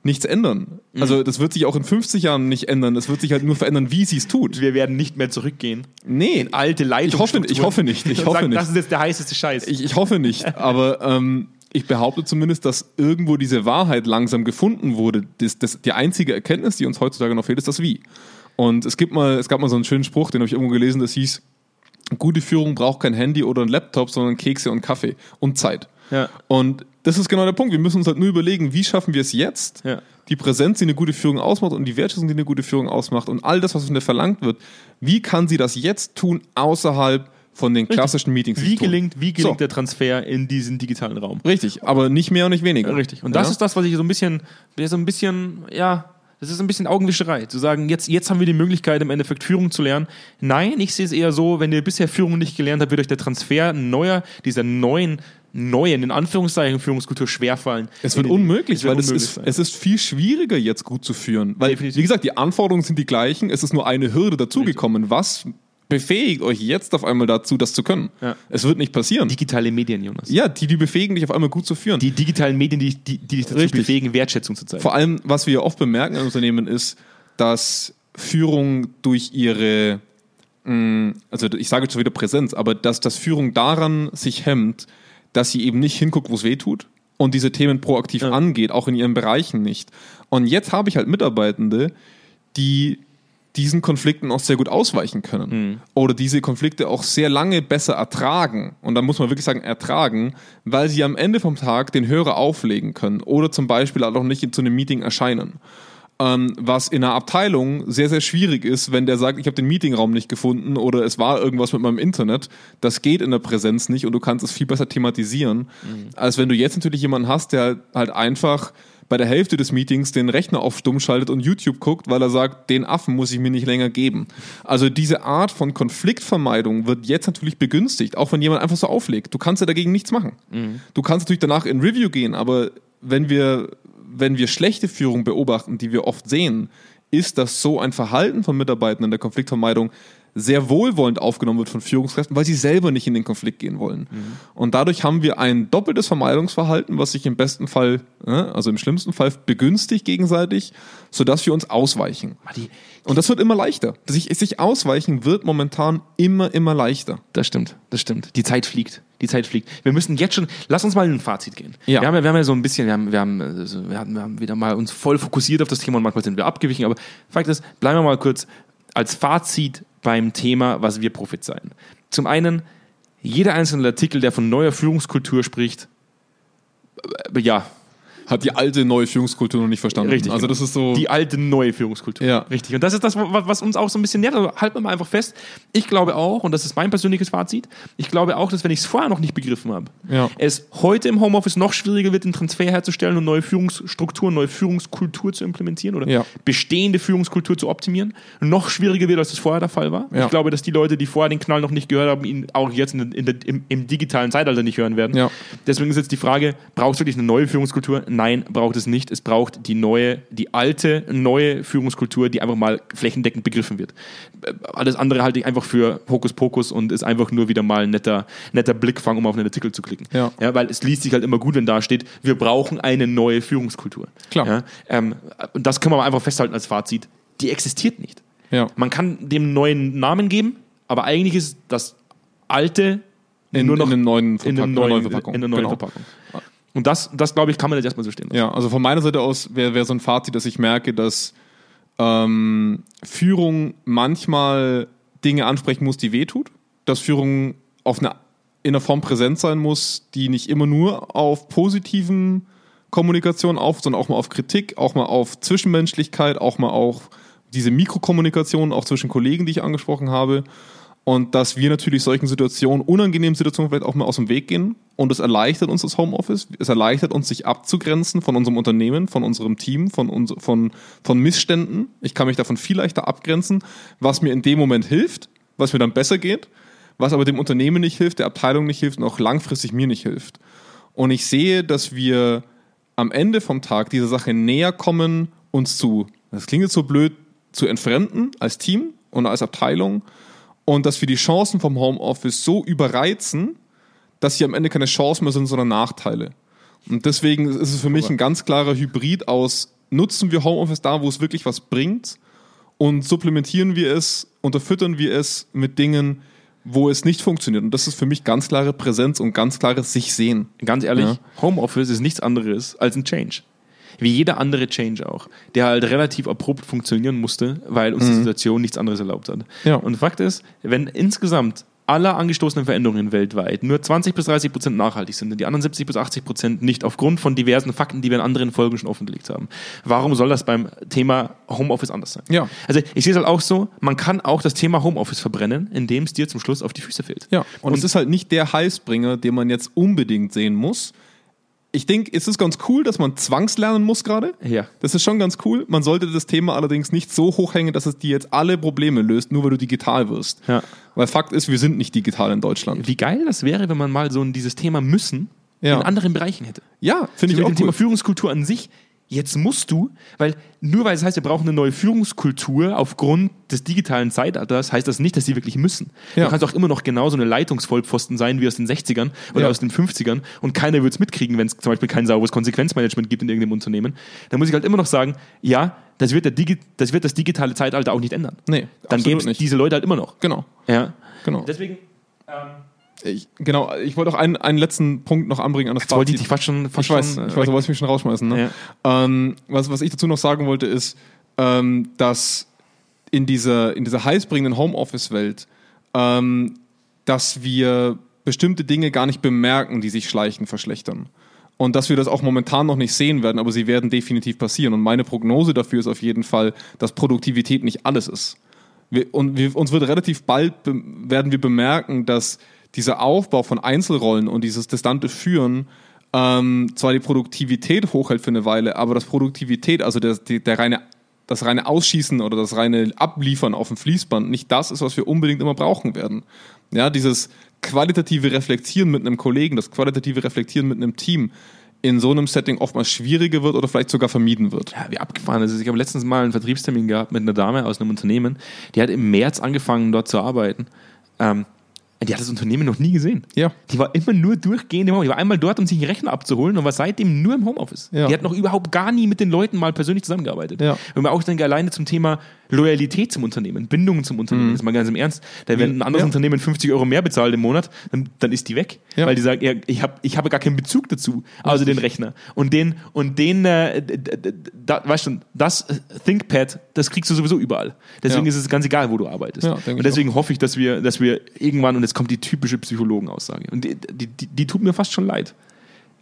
[SPEAKER 2] nichts ändern. Also das wird sich auch in 50 Jahren nicht ändern. Es wird sich halt nur verändern, wie sie es tut.
[SPEAKER 1] Wir werden nicht mehr zurückgehen.
[SPEAKER 2] Nee,
[SPEAKER 1] Alte Leitung.
[SPEAKER 2] Ich hoffe- ich hoffe nicht, ich hoffe *laughs* nicht.
[SPEAKER 1] Das ist jetzt der heißeste Scheiß.
[SPEAKER 2] Ich, ich hoffe nicht, aber ähm, ich behaupte zumindest, dass irgendwo diese Wahrheit langsam gefunden wurde. Das, das, die einzige Erkenntnis, die uns heutzutage noch fehlt, ist das Wie. Und es, gibt mal, es gab mal so einen schönen Spruch, den habe ich irgendwo gelesen, das hieß, gute Führung braucht kein Handy oder ein Laptop, sondern Kekse und Kaffee und Zeit.
[SPEAKER 1] Ja.
[SPEAKER 2] Und das ist genau der Punkt. Wir müssen uns halt nur überlegen, wie schaffen wir es jetzt,
[SPEAKER 1] Ja.
[SPEAKER 2] die Präsenz, die eine gute Führung ausmacht und die Wertschätzung, die eine gute Führung ausmacht und all das, was von der verlangt wird, wie kann sie das jetzt tun außerhalb von den klassischen Meetings? die
[SPEAKER 1] Wie gelingt, wie gelingt
[SPEAKER 2] So.
[SPEAKER 1] der Transfer in diesen digitalen Raum?
[SPEAKER 2] Richtig, aber nicht mehr und nicht weniger.
[SPEAKER 1] Richtig. Und das
[SPEAKER 2] Ja?
[SPEAKER 1] ist das, was ich so ein bisschen, so ein bisschen, ja, das ist ein bisschen Augenwischerei, zu sagen, jetzt, jetzt haben wir die Möglichkeit, im Endeffekt Führung zu lernen. Nein, ich sehe es eher so, wenn ihr bisher Führung nicht gelernt habt, wird euch der Transfer neuer, dieser neuen, neuen, in Anführungszeichen, Führungskultur schwerfallen.
[SPEAKER 2] Es wird
[SPEAKER 1] In
[SPEAKER 2] unmöglich,
[SPEAKER 1] es wird
[SPEAKER 2] weil es
[SPEAKER 1] unmöglich
[SPEAKER 2] ist,
[SPEAKER 1] sein.
[SPEAKER 2] es ist viel schwieriger, jetzt gut zu führen. Weil,
[SPEAKER 1] Definitiv.
[SPEAKER 2] wie gesagt, die Anforderungen sind die gleichen, es ist nur eine Hürde dazugekommen. Was befähigt euch jetzt auf einmal dazu, das zu können?
[SPEAKER 1] Ja.
[SPEAKER 2] Es wird nicht passieren.
[SPEAKER 1] digitale Medien, Jonas.
[SPEAKER 2] ja, die, die befähigen dich auf einmal gut zu führen.
[SPEAKER 1] Die digitalen Medien, die, die, die dich dazu
[SPEAKER 2] Richtig.
[SPEAKER 1] befähigen, Wertschätzung zu zeigen.
[SPEAKER 2] Vor allem, was wir ja oft bemerken in Unternehmen, ist, dass Führung durch ihre, mh, also ich sage jetzt schon wieder Präsenz, aber dass das Führung daran sich hemmt, dass sie eben nicht hinguckt, wo es weh tut und diese Themen proaktiv
[SPEAKER 1] Ja.
[SPEAKER 2] angeht, auch in ihren Bereichen nicht. Und jetzt habe ich halt Mitarbeitende, die diesen Konflikten auch sehr gut ausweichen können oder diese Konflikte auch sehr lange besser ertragen. Und da muss man wirklich sagen, ertragen, weil sie am Ende vom Tag den Hörer auflegen können oder zum Beispiel auch noch nicht zu einem Meeting erscheinen. Ähm, was in einer Abteilung sehr, sehr schwierig ist, wenn der sagt, ich habe den Meetingraum nicht gefunden oder es war irgendwas mit meinem Internet. Das geht in der Präsenz nicht und du kannst es viel besser thematisieren, als wenn du jetzt natürlich jemanden hast, der halt einfach bei der Hälfte des Meetings den Rechner auf stumm schaltet und YouTube guckt, weil er sagt, den Affen muss ich mir nicht länger geben. Also diese Art von Konfliktvermeidung wird jetzt natürlich begünstigt, auch wenn jemand einfach so auflegt. Du kannst ja dagegen nichts machen. Du kannst natürlich danach in Review gehen, aber wenn wir, wenn wir schlechte Führung beobachten, die wir oft sehen, ist, dass so ein Verhalten von Mitarbeitern in der Konfliktvermeidung sehr wohlwollend aufgenommen wird von Führungskräften, weil sie selber nicht in den Konflikt gehen wollen. Und dadurch haben wir ein doppeltes Vermeidungsverhalten, was sich im besten Fall, äh, also im schlimmsten Fall begünstigt gegenseitig, sodass wir uns ausweichen. Und das wird immer leichter. Sich, sich ausweichen wird momentan immer, immer leichter.
[SPEAKER 1] Das stimmt, das stimmt. Die Zeit fliegt. Die Zeit fliegt. Wir müssen jetzt schon, lass uns mal in ein Fazit gehen.
[SPEAKER 2] Ja.
[SPEAKER 1] Wir, haben ja, wir haben ja so ein bisschen, wir haben, wir, haben, also wir, haben, wir haben wieder mal uns voll fokussiert auf das Thema und manchmal sind wir abgewichen, aber Fakt ist, bleiben wir mal kurz als Fazit beim Thema, was wir prophezeien. Zum einen, jeder einzelne Artikel, der von neuer Führungskultur spricht, äh, ja,
[SPEAKER 2] Hat die alte neue Führungskultur noch nicht verstanden.
[SPEAKER 1] Richtig,
[SPEAKER 2] Also
[SPEAKER 1] genau.
[SPEAKER 2] das ist so.
[SPEAKER 1] die alte neue Führungskultur.
[SPEAKER 2] Ja.
[SPEAKER 1] Richtig. Und das ist das, was uns auch so ein bisschen nährt. Also halten wir mal einfach fest. Ich glaube auch, und das ist mein persönliches Fazit, ich glaube auch, dass wenn ich es vorher noch nicht begriffen habe,
[SPEAKER 2] Ja.
[SPEAKER 1] es heute im Homeoffice noch schwieriger wird, den Transfer herzustellen und neue Führungsstrukturen, neue Führungskultur zu implementieren oder
[SPEAKER 2] Ja.
[SPEAKER 1] bestehende Führungskultur zu optimieren, noch schwieriger wird, als das vorher der Fall war.
[SPEAKER 2] Ja.
[SPEAKER 1] Ich glaube, dass die Leute, die vorher den Knall noch nicht gehört haben, ihn auch jetzt in, in der, im, im digitalen Zeitalter nicht hören werden.
[SPEAKER 2] Ja.
[SPEAKER 1] Deswegen ist jetzt die Frage, braucht es wirklich eine neue Führungskultur? Nein, braucht es nicht. Es braucht die neue, die alte, neue Führungskultur, die einfach mal flächendeckend begriffen wird. Äh, Alles andere halte ich einfach für Hokuspokus und ist einfach nur wieder mal ein netter, netter Blickfang, um auf einen Artikel zu klicken.
[SPEAKER 2] Ja.
[SPEAKER 1] weil es liest sich halt immer gut, wenn da steht, wir brauchen eine neue Führungskultur.
[SPEAKER 2] Klar.
[SPEAKER 1] Ja, ähm, und das können wir einfach festhalten als Fazit. Die existiert nicht.
[SPEAKER 2] Ja.
[SPEAKER 1] Man kann dem neuen Namen geben, aber eigentlich ist das alte
[SPEAKER 2] In,
[SPEAKER 1] nur noch
[SPEAKER 2] in einem neuen
[SPEAKER 1] in einer neuen,
[SPEAKER 2] Verpackung.
[SPEAKER 1] in einer neuen
[SPEAKER 2] Genau.
[SPEAKER 1] Verpackung. Und das, das glaube ich, kann man jetzt erstmal so stehen lassen.
[SPEAKER 2] Ja, also von meiner Seite aus wäre wär so ein Fazit, dass ich merke, dass ähm, Führung manchmal Dinge ansprechen muss, die wehtut. Dass Führung auf eine, in einer Form präsent sein muss, die nicht immer nur auf positiven Kommunikation auf, sondern auch mal auf Kritik, auch mal auf Zwischenmenschlichkeit, auch mal auf diese Mikrokommunikation auch zwischen Kollegen, die ich angesprochen habe. Und dass wir natürlich solchen Situationen, unangenehmen Situationen vielleicht auch mal aus dem Weg gehen. Und es erleichtert uns das Homeoffice. Es erleichtert uns, sich abzugrenzen von unserem Unternehmen, von unserem Team, von, uns, von, von Missständen. Ich kann mich davon viel leichter abgrenzen, was mir in dem Moment hilft, was mir dann besser geht, was aber dem Unternehmen nicht hilft, der Abteilung nicht hilft und auch langfristig mir nicht hilft. Und ich sehe, dass wir am Ende vom Tag dieser Sache näher kommen, uns zu, das klingt jetzt so blöd, zu entfremden als Team und als Abteilung und dass wir die Chancen vom Homeoffice so überreizen, dass sie am Ende keine Chancen mehr sind, sondern Nachteile. Und deswegen ist es für mich ein ganz klarer Hybrid aus, nutzen wir Homeoffice da, wo es wirklich was bringt und supplementieren wir es, unterfüttern wir es mit Dingen, wo es nicht funktioniert. Und das ist für mich ganz klare Präsenz und ganz klares sich sehen.
[SPEAKER 1] Ganz ehrlich,
[SPEAKER 2] Ja.
[SPEAKER 1] Homeoffice ist nichts anderes als ein Change. Wie jeder andere Change auch, der halt relativ abrupt funktionieren musste, weil uns die Situation nichts anderes erlaubt hat.
[SPEAKER 2] Mhm. Ja.
[SPEAKER 1] Und Fakt ist, wenn insgesamt aller angestoßenen Veränderungen weltweit nur 20 bis 30 Prozent nachhaltig sind und die anderen 70 bis 80 Prozent nicht aufgrund von diversen Fakten, die wir in anderen Folgen schon offengelegt haben. Warum soll das beim Thema Homeoffice anders sein?
[SPEAKER 2] Ja.
[SPEAKER 1] Also ich sehe es halt auch so, man kann auch das Thema Homeoffice verbrennen, indem es dir zum Schluss auf die Füße fällt.
[SPEAKER 2] Ja, und, es ist halt nicht der Heißbringer, den man jetzt unbedingt sehen muss. Ich denke, es ist ganz cool, dass man zwangslernen muss gerade.
[SPEAKER 1] Ja.
[SPEAKER 2] Das ist schon ganz cool. Man sollte das Thema allerdings nicht so hochhängen, dass es dir jetzt alle Probleme löst, nur weil du digital wirst.
[SPEAKER 1] Ja.
[SPEAKER 2] Weil Fakt ist, wir sind nicht digital in Deutschland.
[SPEAKER 1] Wie geil das wäre, wenn man mal so ein, dieses Thema müssen
[SPEAKER 2] Ja.
[SPEAKER 1] in anderen Bereichen hätte.
[SPEAKER 2] Ja, finde ich
[SPEAKER 1] mit
[SPEAKER 2] auch
[SPEAKER 1] dem Thema
[SPEAKER 2] cool.
[SPEAKER 1] Führungskultur an sich. Jetzt musst du, weil nur weil es heißt, wir brauchen eine neue Führungskultur aufgrund des digitalen Zeitalters, heißt das nicht, dass sie wirklich müssen.
[SPEAKER 2] Ja.
[SPEAKER 1] Du kannst auch immer noch genauso eine Leitungsvollpfosten sein wie aus den 60ern oder
[SPEAKER 2] Ja.
[SPEAKER 1] aus den 50ern und keiner wird es mitkriegen, wenn es zum Beispiel kein sauberes Konsequenzmanagement gibt in irgendeinem Unternehmen. Dann muss ich halt immer noch sagen, ja, das wird, der Digi das, wird das digitale Zeitalter auch nicht ändern.
[SPEAKER 2] Nee,
[SPEAKER 1] Dann gäbe es diese Leute halt immer noch.
[SPEAKER 2] Genau,
[SPEAKER 1] Ja.
[SPEAKER 2] genau.
[SPEAKER 1] Deswegen
[SPEAKER 2] Ich, genau, ich wollte auch einen, einen letzten Punkt noch anbringen an das
[SPEAKER 1] jetzt wollte ich
[SPEAKER 2] Fazit.
[SPEAKER 1] dich fast schon, fast
[SPEAKER 2] Ich weiß,
[SPEAKER 1] schon,
[SPEAKER 2] ich
[SPEAKER 1] äh,
[SPEAKER 2] weiß, du wolltest mich schon rausschmeißen. Ne? Ähm, was, was ich dazu noch sagen wollte, ist, ähm, dass in dieser, in dieser heißbringenden Homeoffice-Welt, ähm, dass wir bestimmte Dinge gar nicht bemerken, die sich schleichend verschlechtern. Und dass wir das auch momentan noch nicht sehen werden, aber sie werden definitiv passieren. Und meine Prognose dafür ist auf jeden Fall, dass Produktivität nicht alles ist. Wir, und wir, uns wird relativ bald werden wir bemerken, dass dieser Aufbau von Einzelrollen und dieses distante Führen ähm, zwar die Produktivität hochhält für eine Weile, aber das Produktivität, also der, der reine, das reine Ausschießen oder das reine Abliefern auf dem Fließband nicht das ist, was wir unbedingt immer brauchen werden. Ja, dieses qualitative Reflektieren mit einem Kollegen, das qualitative Reflektieren mit einem Team in so einem Setting oftmals schwieriger wird oder vielleicht sogar vermieden wird.
[SPEAKER 1] ja, wie abgefahren ist es. Ich habe letztens mal einen Vertriebstermin gehabt mit einer Dame aus einem Unternehmen, die hat im März angefangen, dort zu arbeiten. Ähm, die hat das Unternehmen noch nie gesehen.
[SPEAKER 2] Ja.
[SPEAKER 1] Die war immer nur durchgehend im Homeoffice. Die war einmal dort, um sich einen Rechner abzuholen und war seitdem nur im Homeoffice.
[SPEAKER 2] Ja.
[SPEAKER 1] Die hat noch überhaupt gar nie mit den Leuten mal persönlich zusammengearbeitet.
[SPEAKER 2] Ja.
[SPEAKER 1] Wenn man auch denke, alleine zum Thema Loyalität zum Unternehmen, Bindung zum Unternehmen, ist mal ganz im Ernst. Da wenn ein anderes
[SPEAKER 2] Ja.
[SPEAKER 1] Unternehmen 50 Euro mehr bezahlt im Monat, dann, dann ist die weg.
[SPEAKER 2] Ja.
[SPEAKER 1] Weil die sagt, ja, ich habe ich habe gar keinen Bezug dazu, außer den Rechner. Und den, und den, äh, da, weißt du, das äh, ThinkPad, das kriegst du sowieso überall. Deswegen ist es ganz egal, wo du arbeitest.
[SPEAKER 2] Ich
[SPEAKER 1] und deswegen hoffe ich, dass wir, dass wir irgendwann, und jetzt kommt die typische Psychologenaussage, und die, die, die, die tut mir fast schon leid.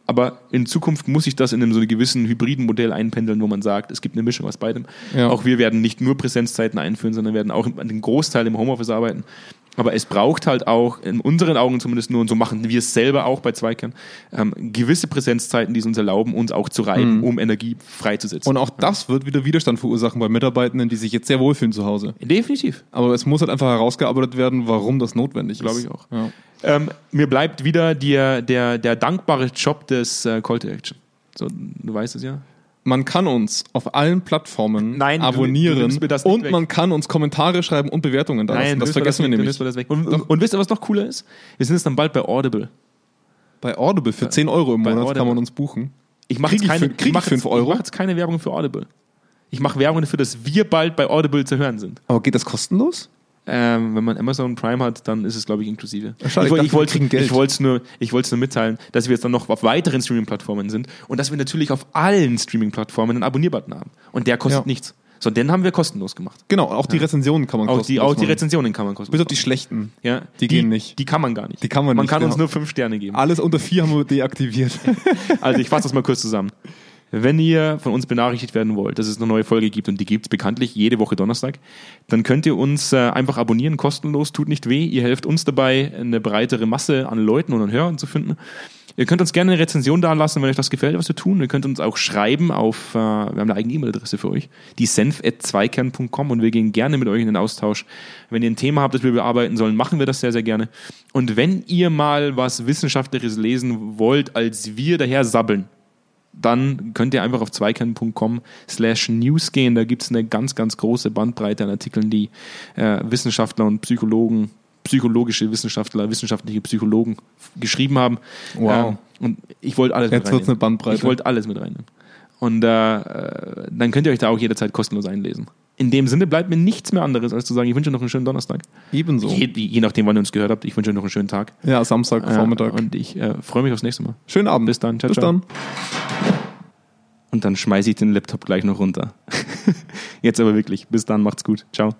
[SPEAKER 1] Aber in Zukunft muss ich das in einem so einem gewissen hybriden Modell einpendeln, wo man sagt, es gibt eine Mischung aus beidem.
[SPEAKER 2] Ja.
[SPEAKER 1] Auch wir werden nicht nur Präsenzzeiten einführen, sondern werden auch an den Großteil im Homeoffice arbeiten. Aber es braucht halt auch, in unseren Augen zumindest nur, und so machen wir es selber auch bei Zweikern, ähm, gewisse Präsenzzeiten, die es uns erlauben, uns auch zu reiben, um Energie freizusetzen.
[SPEAKER 2] Und auch das wird wieder Widerstand verursachen bei Mitarbeitenden, die sich jetzt sehr wohlfühlen zu Hause.
[SPEAKER 1] Definitiv.
[SPEAKER 2] Aber es muss halt einfach herausgearbeitet werden, warum das notwendig ist.
[SPEAKER 1] Glaube ich auch.
[SPEAKER 2] Ja.
[SPEAKER 1] Ähm, mir bleibt wieder der, der, der dankbare Job des äh, Call to Action. So, du weißt es ja.
[SPEAKER 2] Man kann uns auf allen Plattformen
[SPEAKER 1] Nein, du- du
[SPEAKER 2] abonnieren
[SPEAKER 1] das nicht
[SPEAKER 2] und
[SPEAKER 1] weg.
[SPEAKER 2] man kann uns Kommentare schreiben und Bewertungen da lassen.
[SPEAKER 1] du
[SPEAKER 2] Das vergessen wir
[SPEAKER 1] du das weg. Und, und, und wisst ihr, was noch cooler ist? Wir sind jetzt dann bald bei Audible.
[SPEAKER 2] Bei Audible für 10 Euro im Monat
[SPEAKER 1] Audible.
[SPEAKER 2] kann man uns buchen.
[SPEAKER 1] Ich mache jetzt keine,
[SPEAKER 2] ich
[SPEAKER 1] mach jetzt,
[SPEAKER 2] Euro?
[SPEAKER 1] Ich mache jetzt keine Werbung für Audible. Ich mache Werbung dafür, dass wir bald bei Audible zu hören sind.
[SPEAKER 2] Aber geht das kostenlos?
[SPEAKER 1] Ähm, wenn man Amazon Prime hat, dann ist es, glaube ich, inklusive.
[SPEAKER 2] Schade, ich
[SPEAKER 1] ich wollte es nur, ich nur mitteilen, dass wir jetzt dann noch auf weiteren Streaming-Plattformen sind und dass wir natürlich auf allen Streaming-Plattformen einen Abonnierbutton haben. Und der kostet
[SPEAKER 2] Ja.
[SPEAKER 1] nichts. So, den haben wir kostenlos gemacht.
[SPEAKER 2] Genau, auch die Rezensionen kann man
[SPEAKER 1] Auch die,
[SPEAKER 2] kostenlos
[SPEAKER 1] auch die
[SPEAKER 2] machen.
[SPEAKER 1] Rezensionen kann man kostenlos
[SPEAKER 2] Bis auf die schlechten.
[SPEAKER 1] Ja,
[SPEAKER 2] Die gehen nicht.
[SPEAKER 1] Die kann man gar nicht.
[SPEAKER 2] Die kann man
[SPEAKER 1] Man
[SPEAKER 2] nicht,
[SPEAKER 1] kann
[SPEAKER 2] ja.
[SPEAKER 1] uns nur fünf Sterne geben.
[SPEAKER 2] Alles unter 4 haben wir deaktiviert. *laughs*
[SPEAKER 1] Also ich fasse das mal kurz zusammen. Wenn ihr von uns benachrichtigt werden wollt, dass es eine neue Folge gibt und die gibt es bekanntlich jede Woche Donnerstag, dann könnt ihr uns äh, einfach abonnieren, kostenlos, tut nicht weh. Ihr helft uns dabei, eine breitere Masse an Leuten und an Hörern zu finden. Ihr könnt uns gerne eine Rezension da lassen, wenn euch das gefällt, was wir tun. Ihr könnt uns auch schreiben auf, äh, wir haben eine eigene E-Mail-Adresse für euch, die senf.zweikern.com und wir gehen gerne mit euch in den Austausch. Wenn ihr ein Thema habt, das wir bearbeiten sollen, machen wir das sehr, sehr gerne. Und wenn ihr mal was Wissenschaftliches lesen wollt, als wir daher sabbeln, dann könnt ihr einfach auf zweikern.com slash news gehen. Da gibt es eine ganz, ganz große Bandbreite an Artikeln, die äh, Wissenschaftler und Psychologen, psychologische Wissenschaftler, wissenschaftliche Psychologen geschrieben haben.
[SPEAKER 2] Wow.
[SPEAKER 1] Ähm, und ich wollte alles
[SPEAKER 2] Jetzt
[SPEAKER 1] mit
[SPEAKER 2] wird's eine
[SPEAKER 1] reinnehmen.
[SPEAKER 2] Bandbreite.
[SPEAKER 1] Ich wollte alles mit reinnehmen. Und äh, äh, dann könnt ihr euch da auch jederzeit kostenlos einlesen. In dem Sinne bleibt mir nichts mehr anderes, als zu sagen, ich wünsche euch noch einen schönen Donnerstag.
[SPEAKER 2] Ebenso.
[SPEAKER 1] Je, je nachdem, wann ihr uns gehört habt, ich wünsche euch noch einen schönen Tag.
[SPEAKER 2] Ja, Samstag,
[SPEAKER 1] Äh,
[SPEAKER 2] Vormittag.
[SPEAKER 1] Und ich äh, freue mich aufs nächste Mal.
[SPEAKER 2] Schönen Abend.
[SPEAKER 1] Bis dann. Ciao,
[SPEAKER 2] Bis
[SPEAKER 1] ciao.
[SPEAKER 2] dann.
[SPEAKER 1] Und dann schmeiße ich den Laptop gleich noch runter. *laughs* Jetzt aber wirklich. Bis dann, macht's gut. Ciao.